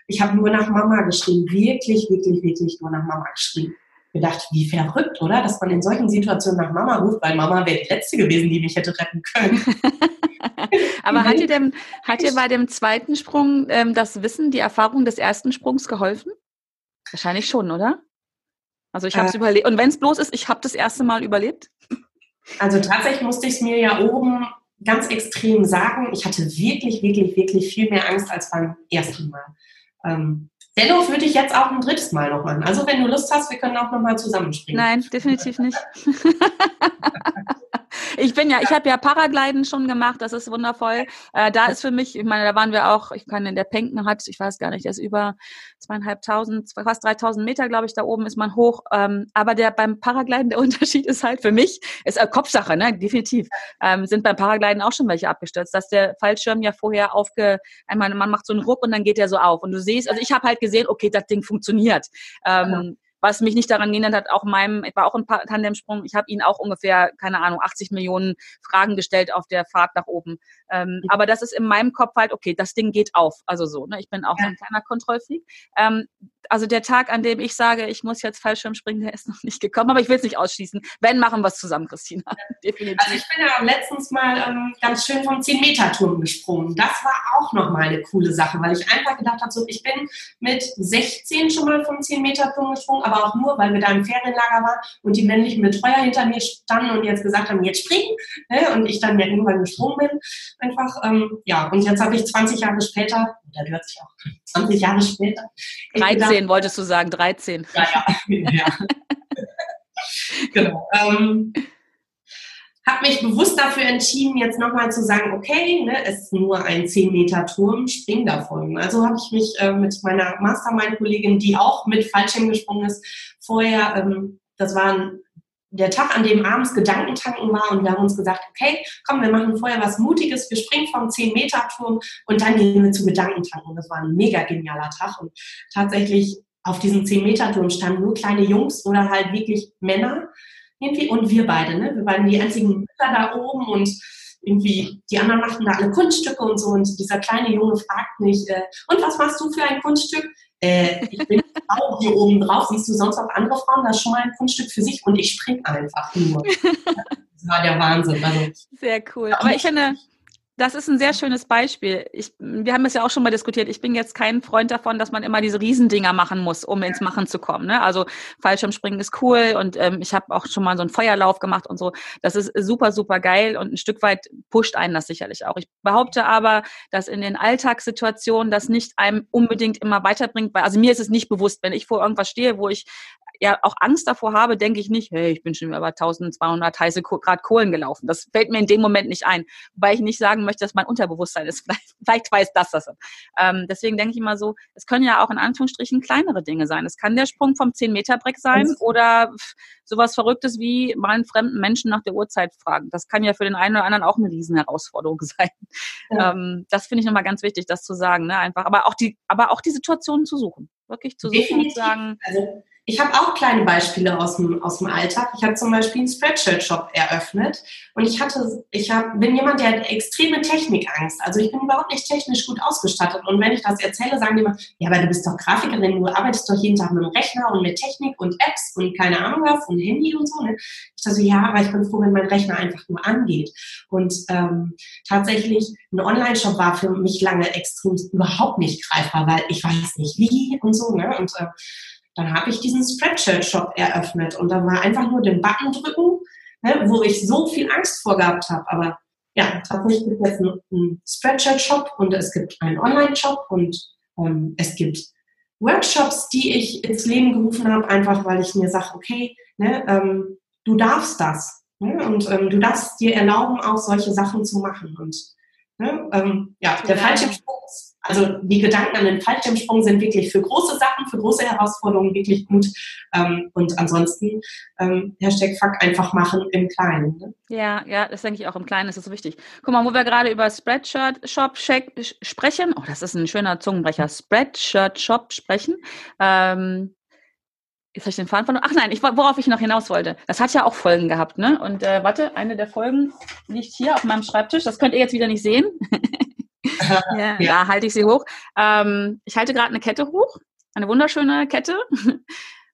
ich habe nur nach Mama geschrien. Wirklich, wirklich, wirklich nur nach Mama geschrien gedacht, wie verrückt, oder? Dass man in solchen Situationen nach Mama ruft, weil Mama wäre die Letzte gewesen, die mich hätte retten können. Aber hat dir, denn, hat dir bei dem zweiten Sprung ähm, das Wissen, die Erfahrung des ersten Sprungs geholfen? Wahrscheinlich schon, oder? Also ich habe es äh, überlebt. Und wenn es bloß ist, ich habe das erste Mal überlebt? Also tatsächlich musste ich es mir ja oben ganz extrem sagen. Ich hatte wirklich, wirklich, wirklich viel mehr Angst als beim ersten Mal. Ähm, Dennoch würde ich jetzt auch ein drittes Mal noch machen. Also wenn du Lust hast, wir können auch noch mal zusammenspringen. Nein, definitiv nicht. ich bin ja, ich habe ja Paragliden schon gemacht, das ist wundervoll. Äh, da ist für mich, ich meine, da waren wir auch, ich kann in der Penken hat, ich weiß gar nicht, der ist über zweieinhalbtausend, fast dreitausend Meter, glaube ich, da oben ist man hoch. Ähm, aber der beim Paragliden, der Unterschied ist halt für mich, ist äh, Kopfsache, ne, definitiv. Ähm, sind beim Paragliden auch schon welche abgestürzt, dass der Fallschirm ja vorher aufge, einmal, man macht so einen Ruck und dann geht der so auf. Und du siehst, also ich habe halt gesehen, okay, das Ding funktioniert. Ähm, was mich nicht daran gehindert hat, auch meinem, ich war auch ein Tandemsprung, ich habe ihn auch ungefähr, keine Ahnung, 80 Millionen Fragen gestellt auf der Fahrt nach oben. Ähm, aber das ist in meinem Kopf halt, okay, das Ding geht auf. Also so, ne? Ich bin auch ja. ein kleiner Kontrollfreak. Ähm, also der Tag, an dem ich sage, ich muss jetzt Fallschirm springen, der ist noch nicht gekommen, aber ich will es nicht ausschließen. Wenn, machen wir es zusammen, Christina. Definitiv. Also ich bin ja letztens mal ähm, ganz schön vom 10-Meter-Turm gesprungen. Das war auch nochmal eine coole Sache, weil ich einfach gedacht habe, so, ich bin mit 16 schon mal vom 10-Meter-Turm gesprungen, aber auch nur, weil wir da im Ferienlager waren und die männlichen Betreuer hinter mir standen und jetzt gesagt haben, jetzt springen. Ne? Und ich dann ja irgendwann gesprungen bin. Einfach, ähm, ja, und jetzt habe ich 20 Jahre später, da hört sich auch 20 Jahre später. 13 gedacht, wolltest du sagen, 13. Ja, ja. ja. genau. Ähm, habe mich bewusst dafür entschieden, jetzt nochmal zu sagen, okay, ne, es ist nur ein 10 Meter Turm, spring davon. Also habe ich mich äh, mit meiner Mastermind-Kollegin, die auch mit Fallschirm gesprungen ist, vorher, ähm, das waren der Tag, an dem abends Gedankentanken war und wir haben uns gesagt, okay, komm, wir machen vorher was Mutiges, wir springen vom 10-Meter-Turm und dann gehen wir zu Gedankentanken. Das war ein mega genialer Tag und tatsächlich auf diesem 10-Meter-Turm standen nur kleine Jungs oder halt wirklich Männer irgendwie und wir beide, ne? Wir waren die einzigen Mütter da oben und irgendwie, die anderen machten da alle Kunststücke und so und dieser kleine Junge fragt mich, äh, und was machst du für ein Kunststück? Äh, ich bin Frau hier oben drauf, siehst du sonst auch andere Frauen, das ist schon mal ein Kunststück für sich und ich spring einfach nur. Das war der Wahnsinn. Also, Sehr cool. Aber ich finde, das ist ein sehr schönes Beispiel. Ich, wir haben es ja auch schon mal diskutiert. Ich bin jetzt kein Freund davon, dass man immer diese Riesendinger machen muss, um ins Machen zu kommen. Ne? Also Fallschirmspringen ist cool und ähm, ich habe auch schon mal so einen Feuerlauf gemacht und so. Das ist super, super geil und ein Stück weit pusht einen das sicherlich auch. Ich behaupte aber, dass in den Alltagssituationen das nicht einem unbedingt immer weiterbringt. Weil, also mir ist es nicht bewusst, wenn ich vor irgendwas stehe, wo ich ja auch Angst davor habe, denke ich nicht, hey, ich bin schon über 1200 heiße Grad Kohlen gelaufen. Das fällt mir in dem Moment nicht ein. Wobei ich nicht sagen möchte, dass mein Unterbewusstsein ist. Vielleicht, vielleicht weiß das das. Ähm, deswegen denke ich immer so, es können ja auch in Anführungsstrichen kleinere Dinge sein. Es kann der Sprung vom 10-Meter-Breck sein oder sowas Verrücktes wie mal einen fremden Menschen nach der Uhrzeit fragen. Das kann ja für den einen oder anderen auch eine Riesenherausforderung sein. Ja. Ähm, das finde ich nochmal ganz wichtig, das zu sagen. Ne? Einfach, aber auch die, aber auch die Situationen zu suchen. Wirklich zu suchen Definitiv. und sagen. Also ich habe auch kleine Beispiele aus dem, aus dem Alltag. Ich habe zum Beispiel einen Spreadshirt-Shop eröffnet und ich hatte, ich hab, bin jemand, der hat extreme Technikangst. Also ich bin überhaupt nicht technisch gut ausgestattet. Und wenn ich das erzähle, sagen die immer, ja, aber du bist doch Grafikerin, du arbeitest doch jeden Tag mit dem Rechner und mit Technik und Apps und keine Ahnung was und Handy und so. Ne? Ich dachte so, ja, aber ich bin froh, wenn mein Rechner einfach nur angeht. Und ähm, tatsächlich, ein Online-Shop war für mich lange extrem überhaupt nicht greifbar, weil ich weiß nicht wie und so. Ne? Und äh, dann habe ich diesen Spreadshirt-Shop eröffnet und da war einfach nur den Button drücken, ne, wo ich so viel Angst vor gehabt habe. Aber ja, tatsächlich gibt es jetzt einen Spreadshirt-Shop und es gibt einen Online-Shop und ähm, es gibt Workshops, die ich ins Leben gerufen habe, einfach weil ich mir sage, okay, ne, ähm, du darfst das. Ne, und ähm, du darfst dir erlauben, auch solche Sachen zu machen. Und ne, ähm, ja, der ja. falsche Spruch also die Gedanken an den Fallschirmsprung sind wirklich für große Sachen, für große Herausforderungen wirklich gut. Ähm, und ansonsten ähm, Hashtag Fuck einfach machen im Kleinen. Ne? Ja, ja, das denke ich auch im Kleinen ist das wichtig. Guck mal, wo wir gerade über Spreadshirt Shop sprechen. Oh, das ist ein schöner Zungenbrecher. Spreadshirt Shop sprechen. Ähm, Jetzt habe ich den Faden von. Ach nein, ich, worauf ich noch hinaus wollte. Das hat ja auch Folgen gehabt, ne? Und äh, warte, eine der Folgen liegt hier auf meinem Schreibtisch. Das könnt ihr jetzt wieder nicht sehen. ja, ja. Da halte ich sie hoch. Ähm, ich halte gerade eine Kette hoch, eine wunderschöne Kette.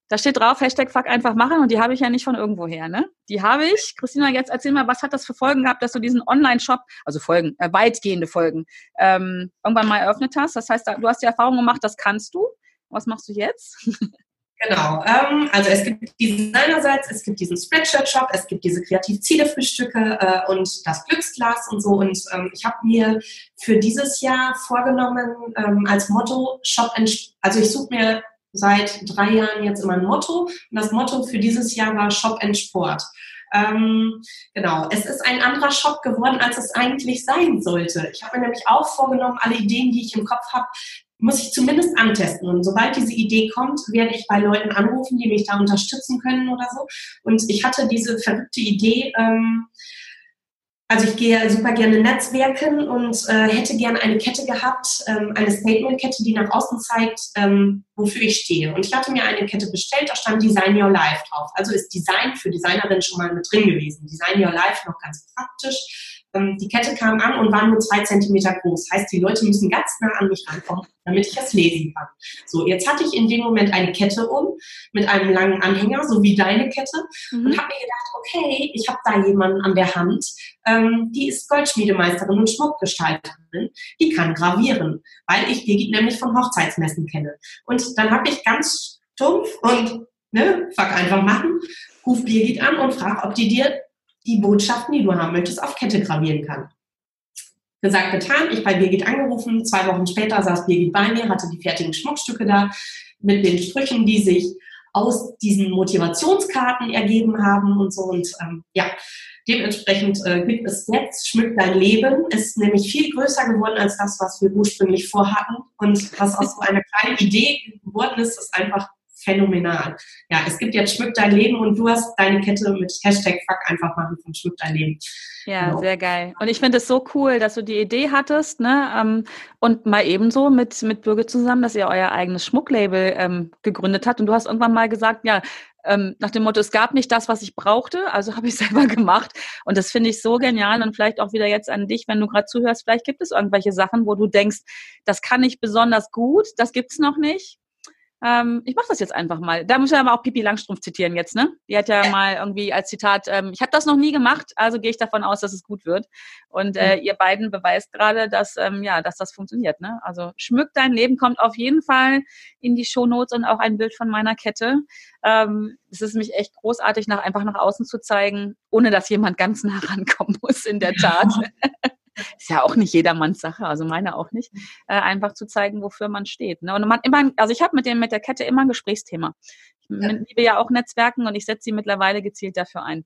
Da steht drauf, Hashtag Fuck einfach machen und die habe ich ja nicht von irgendwoher, ne? Die habe ich. Christina, jetzt erzähl mal, was hat das für Folgen gehabt, dass du diesen Online-Shop, also Folgen, äh, weitgehende Folgen, ähm, irgendwann mal eröffnet hast? Das heißt, du hast die Erfahrung gemacht, das kannst du. Was machst du jetzt? Genau. Ähm, also es gibt diesen einerseits, es gibt diesen Spreadshirt-Shop, es gibt diese Kreativ-Ziele-Frühstücke äh, und das Glücksglas und so. Und ähm, ich habe mir für dieses Jahr vorgenommen ähm, als Motto Shop also ich suche mir seit drei Jahren jetzt immer ein Motto. Und das Motto für dieses Jahr war Shop and Sport. Ähm, genau, es ist ein anderer Shop geworden, als es eigentlich sein sollte. Ich habe mir nämlich auch vorgenommen, alle Ideen, die ich im Kopf habe, muss ich zumindest antesten. Und sobald diese Idee kommt, werde ich bei Leuten anrufen, die mich da unterstützen können oder so. Und ich hatte diese verrückte Idee, ähm, also ich gehe super gerne Netzwerken und äh, hätte gerne eine Kette gehabt, ähm, eine Statement-Kette, die nach außen zeigt, ähm, wofür ich stehe. Und ich hatte mir eine Kette bestellt, da stand Design Your Life drauf. Also ist Design für Designerin schon mal mit drin gewesen. Design Your Life noch ganz praktisch die Kette kam an und war nur zwei Zentimeter groß. Heißt, die Leute müssen ganz nah an mich rankommen, damit ich das lesen kann. So, jetzt hatte ich in dem Moment eine Kette um mit einem langen Anhänger, so wie deine Kette, mhm. und habe mir gedacht, okay, ich habe da jemanden an der Hand, ähm, die ist Goldschmiedemeisterin und Schmuckgestalterin, die kann gravieren, weil ich Birgit nämlich von Hochzeitsmessen kenne. Und dann habe ich ganz stumpf und ne, fuck einfach machen, ruf Birgit an und frag, ob die dir die Botschaften, die du haben möchtest, auf Kette gravieren kann. Gesagt, getan. Ich bei Birgit angerufen. Zwei Wochen später saß Birgit bei mir, hatte die fertigen Schmuckstücke da mit den Sprüchen, die sich aus diesen Motivationskarten ergeben haben und so. Und ähm, ja, dementsprechend äh, gibt es jetzt Schmück dein Leben. Ist nämlich viel größer geworden als das, was wir ursprünglich vorhatten. Und was aus so einer kleinen Idee geworden ist, ist einfach phänomenal. Ja, es gibt jetzt Schmück dein Leben und du hast deine Kette mit Hashtag Fuck einfach machen von Schmück dein Leben. Ja, genau. sehr geil. Und ich finde es so cool, dass du die Idee hattest, ne? Ähm, und mal ebenso mit, mit Bürger zusammen, dass ihr euer eigenes Schmucklabel ähm, gegründet habt. Und du hast irgendwann mal gesagt, ja, ähm, nach dem Motto, es gab nicht das, was ich brauchte, also habe ich selber gemacht. Und das finde ich so genial und vielleicht auch wieder jetzt an dich, wenn du gerade zuhörst, vielleicht gibt es irgendwelche Sachen, wo du denkst, das kann ich besonders gut, das gibt es noch nicht. Ähm, ich mache das jetzt einfach mal. Da muss ich aber auch Pipi Langstrumpf zitieren jetzt, ne? Die hat ja, ja. mal irgendwie als Zitat, ähm, ich habe das noch nie gemacht, also gehe ich davon aus, dass es gut wird. Und äh, mhm. ihr beiden beweist gerade, dass ähm, ja, dass das funktioniert, ne? Also schmück dein Leben kommt auf jeden Fall in die Shownotes und auch ein Bild von meiner Kette. Ähm, es ist mich echt großartig, nach einfach nach außen zu zeigen, ohne dass jemand ganz nah rankommen muss. In der Tat. ist ja auch nicht jedermanns Sache, also meine auch nicht, äh, einfach zu zeigen, wofür man steht. Ne? Und man immer, also ich habe mit dem mit der Kette immer ein Gesprächsthema. Ich ja. liebe ja auch Netzwerken und ich setze sie mittlerweile gezielt dafür ein.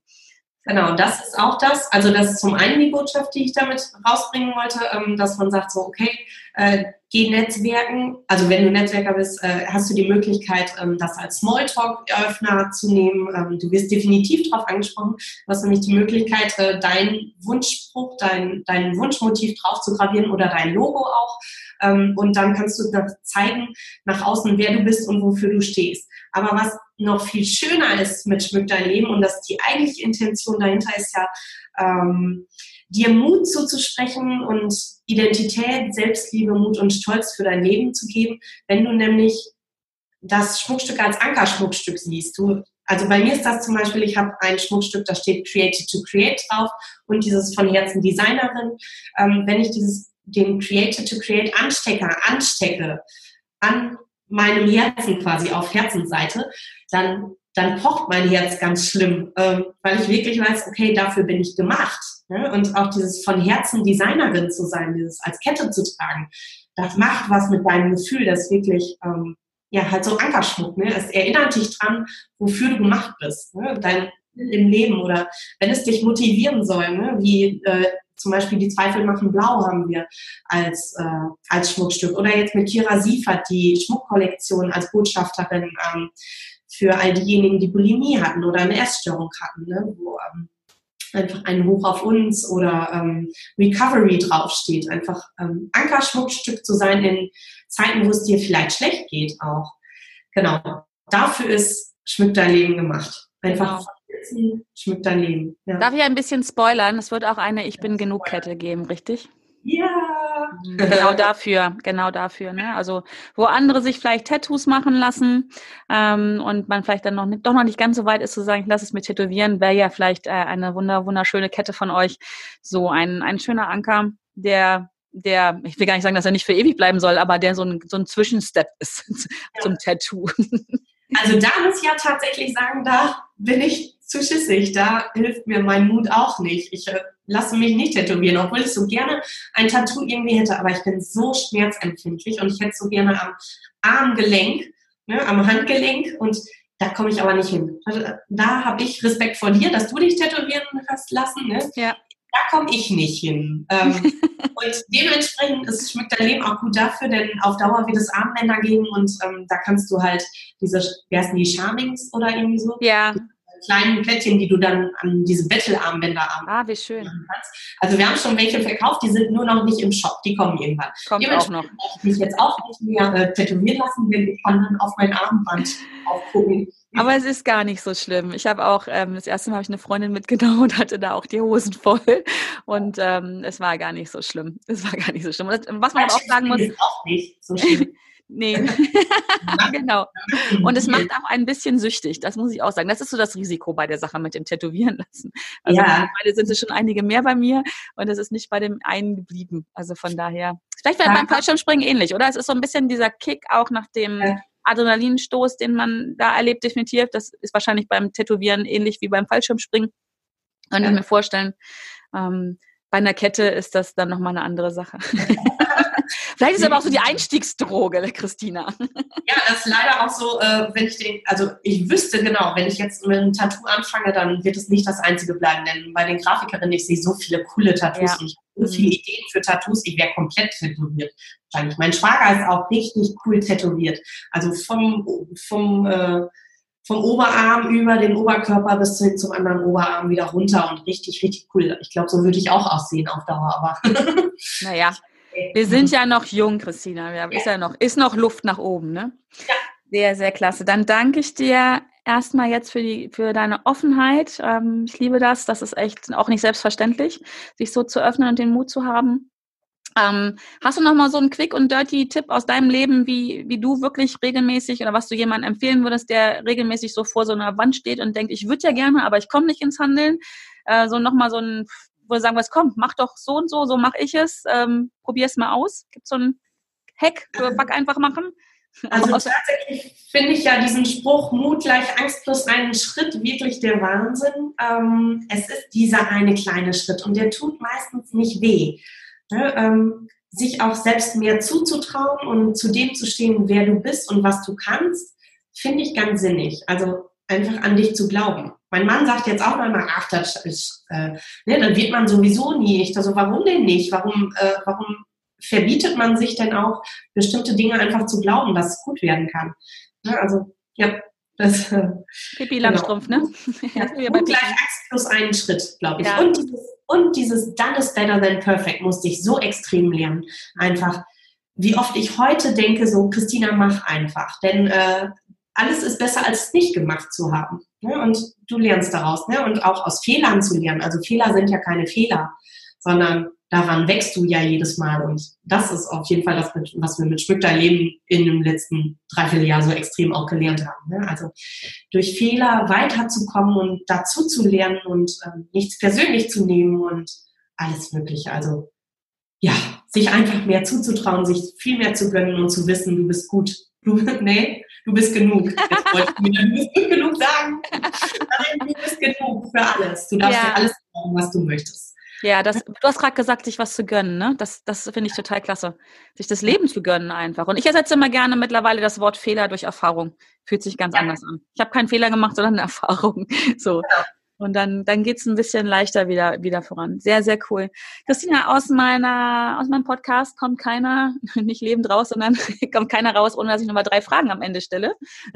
Genau, das ist auch das. Also das ist zum einen die Botschaft, die ich damit rausbringen wollte, ähm, dass man sagt so, okay, äh, geh Netzwerken. Also wenn du Netzwerker bist, äh, hast du die Möglichkeit, ähm, das als Smalltalk-Öffner zu nehmen. Ähm, du wirst definitiv darauf angesprochen. Du hast nämlich die Möglichkeit, äh, deinen Wunschspruch, dein, dein Wunschmotiv drauf zu gravieren oder dein Logo auch. Und dann kannst du zeigen nach außen, wer du bist und wofür du stehst. Aber was noch viel schöner ist mit Schmück dein Leben und dass die eigentliche Intention dahinter ist ja, ähm, dir Mut zuzusprechen und Identität, Selbstliebe, Mut und Stolz für dein Leben zu geben, wenn du nämlich das Schmuckstück als Ankerschmuckstück siehst. Du, also bei mir ist das zum Beispiel, ich habe ein Schmuckstück, da steht Created to Create drauf und dieses von Herzen Designerin. Ähm, wenn ich dieses, den Created to Create Anstecker anstecke an meinem Herzen quasi auf Herzensseite, dann, dann pocht mein Herz ganz schlimm, ähm, weil ich wirklich weiß, okay, dafür bin ich gemacht. Ne? Und auch dieses von Herzen Designerin zu sein, dieses als Kette zu tragen, das macht was mit deinem Gefühl, das wirklich, ähm, ja, halt so Ankerschmuck. Ne? Es erinnert dich dran, wofür du gemacht bist. Ne? Dein im Leben oder wenn es dich motivieren soll, ne? wie äh, zum Beispiel die Zweifel machen blau haben wir als, äh, als Schmuckstück. Oder jetzt mit Kira Siefert die Schmuckkollektion als Botschafterin ähm, für all diejenigen, die Bulimie hatten oder eine Essstörung hatten, ne? wo ähm, einfach ein Hoch auf uns oder ähm, Recovery draufsteht. Einfach ähm, Ankerschmuckstück zu sein in Zeiten, wo es dir vielleicht schlecht geht auch. Genau. Dafür ist Schmück dein Leben gemacht. Einfach genau schmückt dein Leben. Ja. Darf ich ein bisschen spoilern? Es wird auch eine Ich bin genug Kette geben, richtig? Ja. Mhm. Genau dafür, genau dafür. Ne? Also wo andere sich vielleicht Tattoos machen lassen ähm, und man vielleicht dann noch nicht, doch noch nicht ganz so weit ist zu sagen, ich lasse es mir tätowieren, wäre ja vielleicht äh, eine wunder, wunderschöne Kette von euch. So ein, ein schöner Anker, der der, ich will gar nicht sagen, dass er nicht für ewig bleiben soll, aber der so ein, so ein Zwischenstep ist zum ja. Tattoo. Also da muss ich ja tatsächlich sagen, da bin ich zu schissig. Da hilft mir mein Mut auch nicht. Ich äh, lasse mich nicht tätowieren, obwohl ich so gerne ein Tattoo irgendwie hätte. Aber ich bin so schmerzempfindlich und ich hätte so gerne am Armgelenk, ne, am Handgelenk und da komme ich aber nicht hin. Also, da habe ich Respekt vor dir, dass du dich tätowieren hast lassen. Ne? Ja. Da komme ich nicht hin. Ähm, und dementsprechend ist schmeckt dein Leben auch gut dafür, denn auf Dauer wird es Armbänder geben und ähm, da kannst du halt diese, wie heißen die, Charmings oder irgendwie so? Ja kleinen Plättchen, die du dann an diese Bettelarmbänder Ah, wie schön. Kannst. Also wir haben schon welche verkauft, die sind nur noch nicht im Shop, die kommen irgendwann. Kommt auch noch. Ich mich jetzt auch nicht mehr äh, tätowieren lassen, denn ich kann dann auf mein Armband aufgucken, Aber es ist gar nicht so schlimm. Ich habe auch, ähm, das erste Mal habe ich eine Freundin mitgenommen und hatte da auch die Hosen voll. Und ähm, es war gar nicht so schlimm. Es war gar nicht so schlimm. Das, was man auch sagen muss. Ist auch nicht so schlimm. Nee, genau. Und es macht auch ein bisschen süchtig, das muss ich auch sagen. Das ist so das Risiko bei der Sache mit dem Tätowieren lassen. Also ja. mittlerweile sind es schon einige mehr bei mir und es ist nicht bei dem einen geblieben. Also von daher, vielleicht wäre ja. beim Fallschirmspringen ähnlich, oder? Es ist so ein bisschen dieser Kick auch nach dem ja. Adrenalinstoß, den man da erlebt, definitiv. Das ist wahrscheinlich beim Tätowieren ähnlich wie beim Fallschirmspringen. Kann ich mir vorstellen. Ähm, bei einer Kette ist das dann nochmal eine andere Sache. Vielleicht ist es aber auch so die Einstiegsdroge, Christina. Ja, das ist leider auch so, äh, wenn ich den, also ich wüsste genau, wenn ich jetzt mit einem Tattoo anfange, dann wird es nicht das einzige bleiben, denn bei den Grafikerinnen, ich sehe so viele coole Tattoos ja. und ich habe so viele mhm. Ideen für Tattoos, ich wäre komplett tätowiert. Wahrscheinlich. Mein Schwager ist auch richtig cool tätowiert. Also vom, vom, äh, vom Oberarm über den Oberkörper bis hin zum anderen Oberarm wieder runter und richtig, richtig cool. Ich glaube, so würde ich auch aussehen auf Dauer, aber. naja, wir sind ja noch jung, Christina. Wir ist ja noch, ist noch Luft nach oben, ne? Ja. Sehr, sehr klasse. Dann danke ich dir erstmal jetzt für die, für deine Offenheit. Ähm, ich liebe das. Das ist echt auch nicht selbstverständlich, sich so zu öffnen und den Mut zu haben. Ähm, hast du noch mal so einen Quick und Dirty Tipp aus deinem Leben, wie, wie du wirklich regelmäßig oder was du jemandem empfehlen würdest, der regelmäßig so vor so einer Wand steht und denkt, ich würde ja gerne, aber ich komme nicht ins Handeln? Äh, so noch mal so ein, wo du sagen wirst, komm, mach doch so und so, so mache ich es, ähm, probier es mal aus. Gibt so einen Hack für Back einfach machen? Also tatsächlich finde ich ja diesen Spruch Mut gleich Angst plus einen Schritt wirklich der Wahnsinn. Ähm, es ist dieser eine kleine Schritt und der tut meistens nicht weh ne, ähm, sich auch selbst mehr zuzutrauen und zu dem zu stehen, wer du bist und was du kannst, finde ich ganz sinnig. Also einfach an dich zu glauben. Mein Mann sagt jetzt auch manchmal, ach, das ist, äh, ne, dann wird man sowieso nie. Ich so, warum denn nicht? Warum, äh, warum verbietet man sich denn auch, bestimmte Dinge einfach zu glauben, dass es gut werden kann? Ne, also, ja, das. Äh, Pippi Langstrumpf, genau. ne? Ja, und gleich Angst plus einen Schritt, glaube ich. Ja. Und dieses und dieses Done is better than perfect musste ich so extrem lernen. Einfach, wie oft ich heute denke, so, Christina, mach einfach. Denn äh, alles ist besser, als es nicht gemacht zu haben. Ne? Und du lernst daraus. Ne? Und auch aus Fehlern zu lernen. Also Fehler sind ja keine Fehler, sondern daran wächst du ja jedes Mal. Und das ist auf jeden Fall das, was wir mit Schmück dein Leben in dem letzten Dreivierteljahr so extrem auch gelernt haben. Ne? Also durch Fehler weiterzukommen und dazu zu lernen und ähm, nichts persönlich zu nehmen und alles Mögliche. Also ja, sich einfach mehr zuzutrauen, sich viel mehr zu gönnen und zu wissen, du bist gut. Du, nee, du bist genug. Jetzt wollte ich mir, du bist genug sagen. Nein, du bist genug für alles. Du darfst ja. dir alles sagen, was du möchtest. Ja, das, du hast gerade gesagt, sich was zu gönnen, ne? Das, das finde ich total klasse. Sich das Leben zu gönnen einfach. Und ich ersetze immer gerne mittlerweile das Wort Fehler durch Erfahrung. Fühlt sich ganz ja. anders an. Ich habe keinen Fehler gemacht, sondern eine Erfahrung. So. Genau. Und dann, dann geht's ein bisschen leichter wieder, wieder voran. Sehr, sehr cool. Christina, aus meiner, aus meinem Podcast kommt keiner, nicht lebend raus, sondern kommt keiner raus, ohne dass ich nochmal drei Fragen am Ende stelle.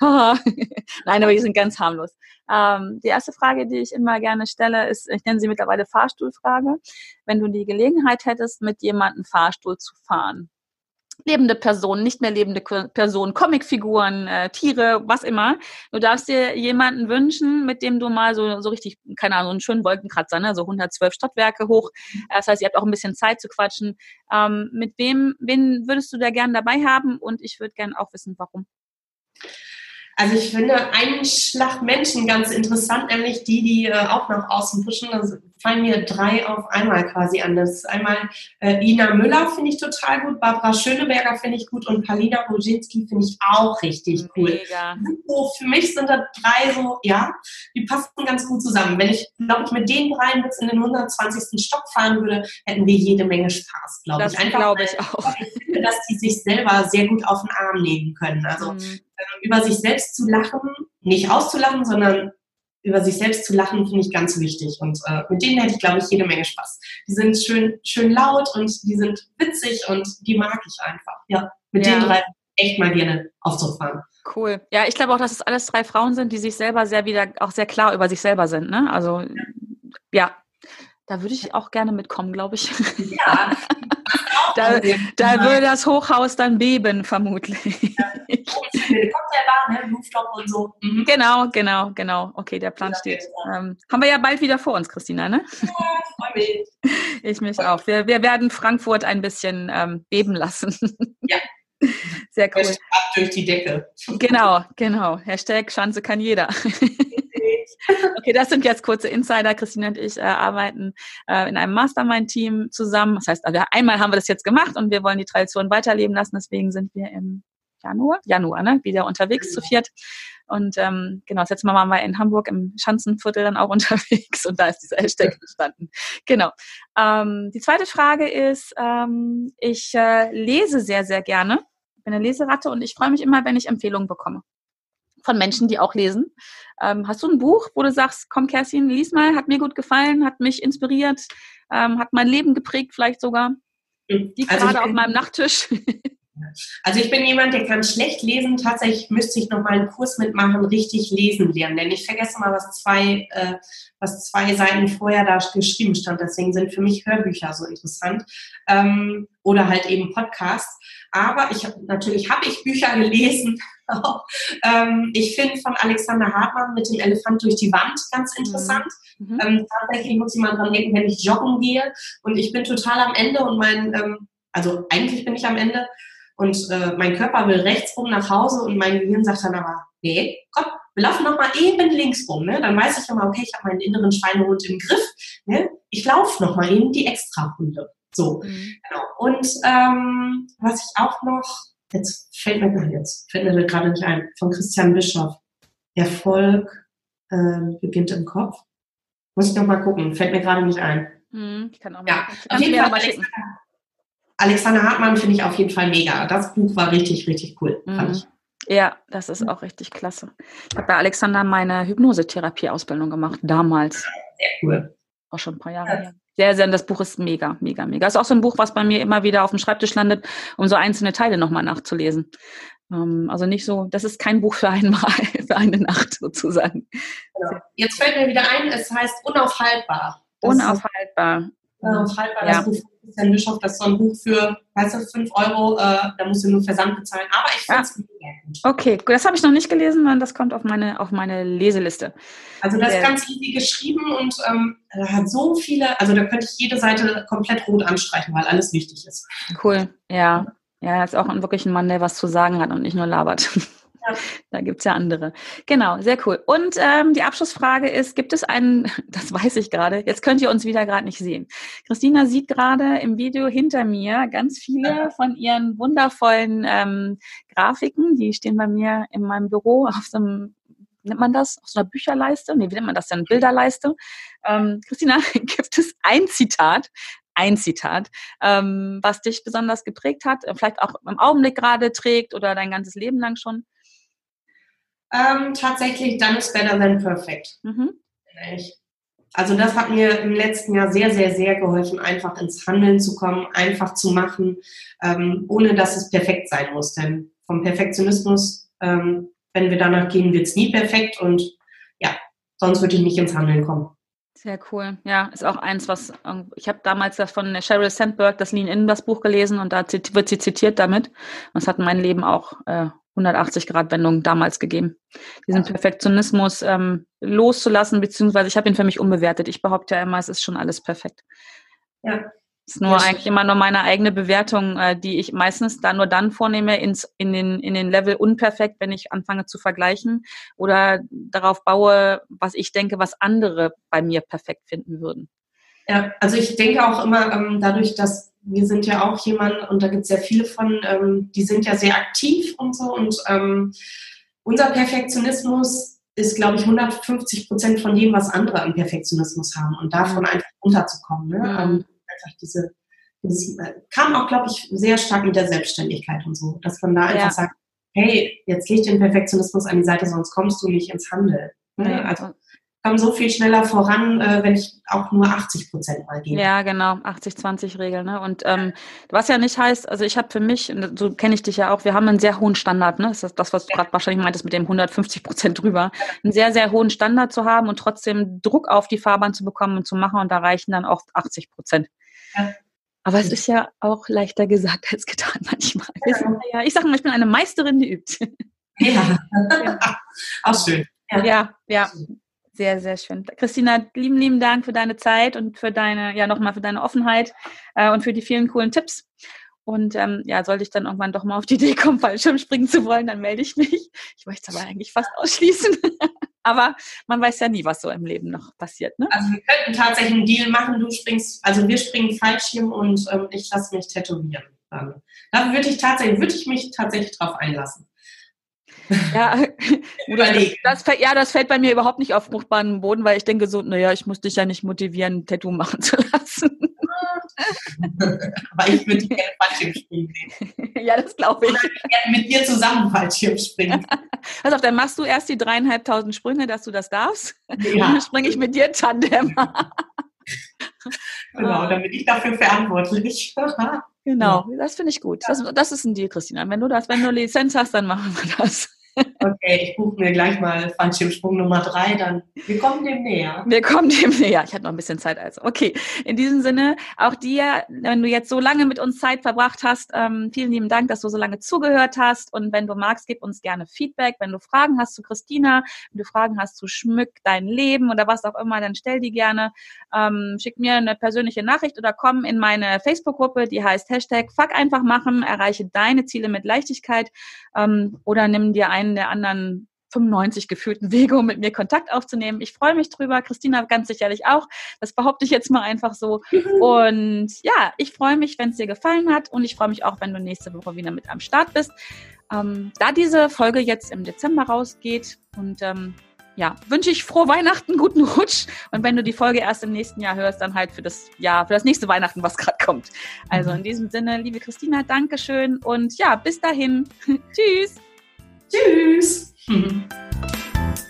Nein, aber die sind ganz harmlos. Ähm, die erste Frage, die ich immer gerne stelle, ist, ich nenne sie mittlerweile Fahrstuhlfrage. Wenn du die Gelegenheit hättest, mit jemandem Fahrstuhl zu fahren, lebende Personen, nicht mehr lebende Personen, Comicfiguren, äh, Tiere, was immer. Du darfst dir jemanden wünschen, mit dem du mal so, so richtig, keine Ahnung, einen schönen Wolkenkratzer, ne? so 112 Stadtwerke hoch. Das heißt, ihr habt auch ein bisschen Zeit zu quatschen. Ähm, mit wem, wen würdest du da gern dabei haben? Und ich würde gern auch wissen, warum. Also ich finde einen Schlag Menschen ganz interessant, nämlich die, die äh, auch nach außen pushen. Also fallen mir drei auf einmal quasi an. Das ist einmal äh, Ina Müller finde ich total gut, Barbara Schöneberger finde ich gut und Palina Boginski finde ich auch richtig cool. Mega. So, für mich sind da drei so, ja, die passen ganz gut zusammen. Wenn ich, glaube ich, mit den dreien bis in den 120. Stock fahren würde, hätten wir jede Menge Spaß, glaube ich. Einfach, glaube ich auch. Ich finde, dass die sich selber sehr gut auf den Arm nehmen können. Also mhm. äh, über sich selbst zu lachen, nicht auszulachen, sondern über sich selbst zu lachen, finde ich ganz wichtig. Und äh, mit denen hätte ich, glaube ich, jede Menge Spaß. Die sind schön, schön laut und die sind witzig und die mag ich einfach. Ja, mit ja. den drei echt mal gerne aufzufahren. Cool. Ja, ich glaube auch, dass es alles drei Frauen sind, die sich selber sehr wieder auch sehr klar über sich selber sind. Ne? Also ja, da würde ich auch gerne mitkommen, glaube ich. Ja, da, da würde das Hochhaus dann beben, vermutlich. Ja. Cocktailbar, ne? Rooftop und so. Mhm. Genau, genau, genau. Okay, der Plan ja, steht. Ähm, haben wir ja bald wieder vor uns, Christina, ne? Ja, freue mich. Ich mich auch. Wir, wir werden Frankfurt ein bisschen ähm, beben lassen. Ja. Sehr cool. Ab durch die Decke. Genau, genau. Hashtag Schanze kann jeder. Okay, das sind jetzt kurze Insider. Christine und ich äh, arbeiten äh, in einem Mastermind-Team zusammen. Das heißt, also einmal haben wir das jetzt gemacht und wir wollen die Tradition weiterleben lassen. Deswegen sind wir im Januar, Januar, ne, wieder unterwegs zu viert. Und ähm, genau, das letzte Mal waren wir in Hamburg im Schanzenviertel dann auch unterwegs und da ist dieser Hashtag entstanden. Genau. Ähm, die zweite Frage ist, ähm, ich äh, lese sehr, sehr gerne. Ich bin eine Leseratte und ich freue mich immer, wenn ich Empfehlungen bekomme von Menschen, die auch lesen. Ähm, hast du ein Buch, wo du sagst, komm Kerstin, lies mal, hat mir gut gefallen, hat mich inspiriert, ähm, hat mein Leben geprägt vielleicht sogar? Die also gerade auf meinem Nachttisch. Also ich bin jemand, der kann schlecht lesen. Tatsächlich müsste ich noch mal einen Kurs mitmachen, richtig lesen lernen. Denn ich vergesse mal, was zwei, äh, was zwei Seiten vorher da geschrieben stand. Deswegen sind für mich Hörbücher so interessant. Ähm, oder halt eben Podcasts. Aber ich natürlich habe ich Bücher gelesen. ähm, ich finde von Alexander Hartmann mit dem Elefant durch die Wand ganz mhm. interessant. Mhm. Ähm, tatsächlich muss ich mal dran denken, wenn ich joggen gehe und ich bin total am Ende und mein, ähm, also eigentlich bin ich am Ende und äh, mein Körper will rechts rum nach Hause und mein Gehirn sagt dann aber, nee, komm, wir laufen noch mal eben links rum. Ne? Dann weiß ich immer, okay, ich habe meinen inneren Schweinehund im Griff. Ne? Ich laufe noch mal eben die Extra-Runde. So, mhm. genau. Und ähm, was ich auch noch, jetzt fällt mir jetzt fällt mir gerade nicht ein, von Christian Bischoff. Erfolg äh, beginnt im Kopf. Muss ich noch mal gucken, fällt mir gerade nicht ein. Mhm, ich kann auch mal, ja, auf jeden Fall Alexander, Alexander Hartmann finde ich auf jeden Fall mega. Das Buch war richtig, richtig cool, fand mhm. ich. Ja, das ist auch richtig klasse. Ich habe bei Alexander meine Hypnosetherapie-Ausbildung gemacht, damals. Sehr cool. Auch schon ein paar Jahre her. Sehr, sehr, das Buch ist mega, mega, mega. Ist auch so ein Buch, was bei mir immer wieder auf dem Schreibtisch landet, um so einzelne Teile nochmal nachzulesen. Ähm, also nicht so, das ist kein Buch für einmal, für eine Nacht sozusagen. Genau. Jetzt fällt mir wieder ein, es heißt unaufhaltbar. Das unaufhaltbar. Unaufhaltbar, ja. das Buch Christian Bischof, das ist so ein Buch für, weißt du, 5 Euro, äh, da musst du nur Versand bezahlen. Aber ich finde es mega gut. Okay, das habe ich noch nicht gelesen, sondern das kommt auf meine, auf meine Leseliste. Also das ist ganz easy geschrieben und ähm, hat so viele, also da könnte ich jede Seite komplett rot anstreichen, weil alles wichtig ist. Cool, ja. Ja, er ist auch wirklich ein Mann, der was zu sagen hat und nicht nur labert. Da gibt es ja andere. Genau, sehr cool. Und ähm, die Abschlussfrage ist, gibt es einen, das weiß ich gerade, jetzt könnt ihr uns wieder gerade nicht sehen. Christina sieht gerade im Video hinter mir ganz viele von ihren wundervollen ähm, Grafiken, die stehen bei mir in meinem Büro auf so einem nennt man das? Auf so einer Bücherleiste? Nee, wie nennt man das denn? Bilderleiste. Ähm, Christina, gibt es ein Zitat, ein Zitat, ähm, was dich besonders geprägt hat, vielleicht auch im Augenblick gerade trägt oder dein ganzes Leben lang schon? Ähm, tatsächlich Done is better than perfect. Mhm. Also das hat mir im letzten Jahr sehr, sehr, sehr geholfen, einfach ins Handeln zu kommen, einfach zu machen, ähm, ohne dass es perfekt sein muss. Denn vom Perfektionismus, ähm, wenn wir danach gehen, wird es nie perfekt und ja, sonst würde ich nicht ins Handeln kommen. Sehr cool. Ja, ist auch eins, was ich habe damals von Sheryl Sandberg das Lean In das Buch gelesen und da wird sie zitiert damit. Und es hat mein Leben auch äh, 180-Grad-Wendung damals gegeben. Diesen Perfektionismus ähm, loszulassen, beziehungsweise ich habe ihn für mich unbewertet. Ich behaupte ja immer, es ist schon alles perfekt. Ja. Es ist nur ja, eigentlich immer nur meine eigene Bewertung, äh, die ich meistens dann nur dann vornehme, ins, in, den, in den Level unperfekt, wenn ich anfange zu vergleichen oder darauf baue, was ich denke, was andere bei mir perfekt finden würden. Ja, also ich denke auch immer, ähm, dadurch, dass wir sind ja auch jemand, und da gibt es ja viele von, ähm, die sind ja sehr aktiv und so. Und ähm, unser Perfektionismus ist, glaube ich, 150 Prozent von dem, was andere an Perfektionismus haben. Und davon einfach runterzukommen. Ne? Mhm. Ähm, einfach diese, dieses, äh, kam auch, glaube ich, sehr stark mit der Selbstständigkeit und so, dass man da einfach ja. sagt, hey, jetzt leg den Perfektionismus an die Seite, sonst kommst du nicht ins Handeln. Ne? Also komme so viel schneller voran, äh, wenn ich auch nur 80 Prozent mal gebe. Ja, genau, 80-20-Regel. Ne? Und ähm, was ja nicht heißt, also ich habe für mich, so kenne ich dich ja auch, wir haben einen sehr hohen Standard, ne? Das ist das, was du gerade wahrscheinlich meintest mit dem 150 Prozent drüber. Einen sehr, sehr hohen Standard zu haben und trotzdem Druck auf die Fahrbahn zu bekommen und zu machen und da reichen dann auch 80 Prozent. Ja. Aber es ist ja auch leichter gesagt als getan manchmal. Ja, ich sage mal, ich bin eine Meisterin, die übt. Ja, ja. auch schön. Ja, ja. Sehr, sehr schön. Christina, lieben, lieben Dank für deine Zeit und für deine, ja, nochmal für deine Offenheit äh, und für die vielen coolen Tipps. Und ähm, ja, sollte ich dann irgendwann doch mal auf die Idee kommen, Fallschirmspringen zu wollen, dann melde ich mich. Ich möchte es aber eigentlich fast ausschließen. aber man weiß ja nie, was so im Leben noch passiert. Ne? Also wir könnten tatsächlich einen Deal machen. Du springst, also wir springen Fallschirm und ähm, ich lasse mich tätowieren. Dann. Da würde ich tatsächlich, würde ich mich tatsächlich drauf einlassen. Ja, das, das, ja, das fällt bei mir überhaupt nicht auf fruchtbaren Boden, weil ich denke so, naja, ich muss dich ja nicht motivieren, ein Tattoo machen zu lassen. Aber ich würde gerne Fallschirmspringen sehen. Ja, das glaube ich. Oder ich gerne mit dir zusammen Fallschirmspringen. Pass auf, dann machst du erst die dreieinhalbtausend Sprünge, dass du das darfst. Ja. Und dann springe ich mit dir Tandem. genau, dann bin ich dafür verantwortlich. genau, das finde ich gut. Das, das ist ein Deal, Christina. Wenn du das, wenn du Lizenz hast, dann machen wir das. Okay, ich buche mir gleich mal Fallschirmsprung Nummer drei, dann wir kommen dem näher. Wir kommen dem näher. Ich hatte noch ein bisschen Zeit also. Okay, in diesem Sinne, auch dir, wenn du jetzt so lange mit uns Zeit verbracht hast, ähm, vielen lieben Dank, dass du so lange zugehört hast. Und wenn du magst, gib uns gerne Feedback. Wenn du Fragen hast zu Christina, wenn du Fragen hast zu Schmück dein Leben oder was auch immer, dann stell die gerne. Ähm, schick mir eine persönliche Nachricht oder komm in meine Facebook-Gruppe, die heißt Hashtag Fuck einfach machen, erreiche deine Ziele mit Leichtigkeit ähm, oder nimm dir einen der anderen 95 gefühlten Wege, um mit mir Kontakt aufzunehmen. Ich freue mich drüber, Christina ganz sicherlich auch. Das behaupte ich jetzt mal einfach so. Und ja, ich freue mich, wenn es dir gefallen hat und ich freue mich auch, wenn du nächste Woche wieder mit am Start bist. Ähm, da diese Folge jetzt im Dezember rausgeht und ähm, ja, wünsche ich frohe Weihnachten, guten Rutsch. Und wenn du die Folge erst im nächsten Jahr hörst, dann halt für das Jahr, für das nächste Weihnachten, was gerade kommt. Also in diesem Sinne, liebe Christina, Dankeschön und ja, bis dahin. Tschüss. Tschüss!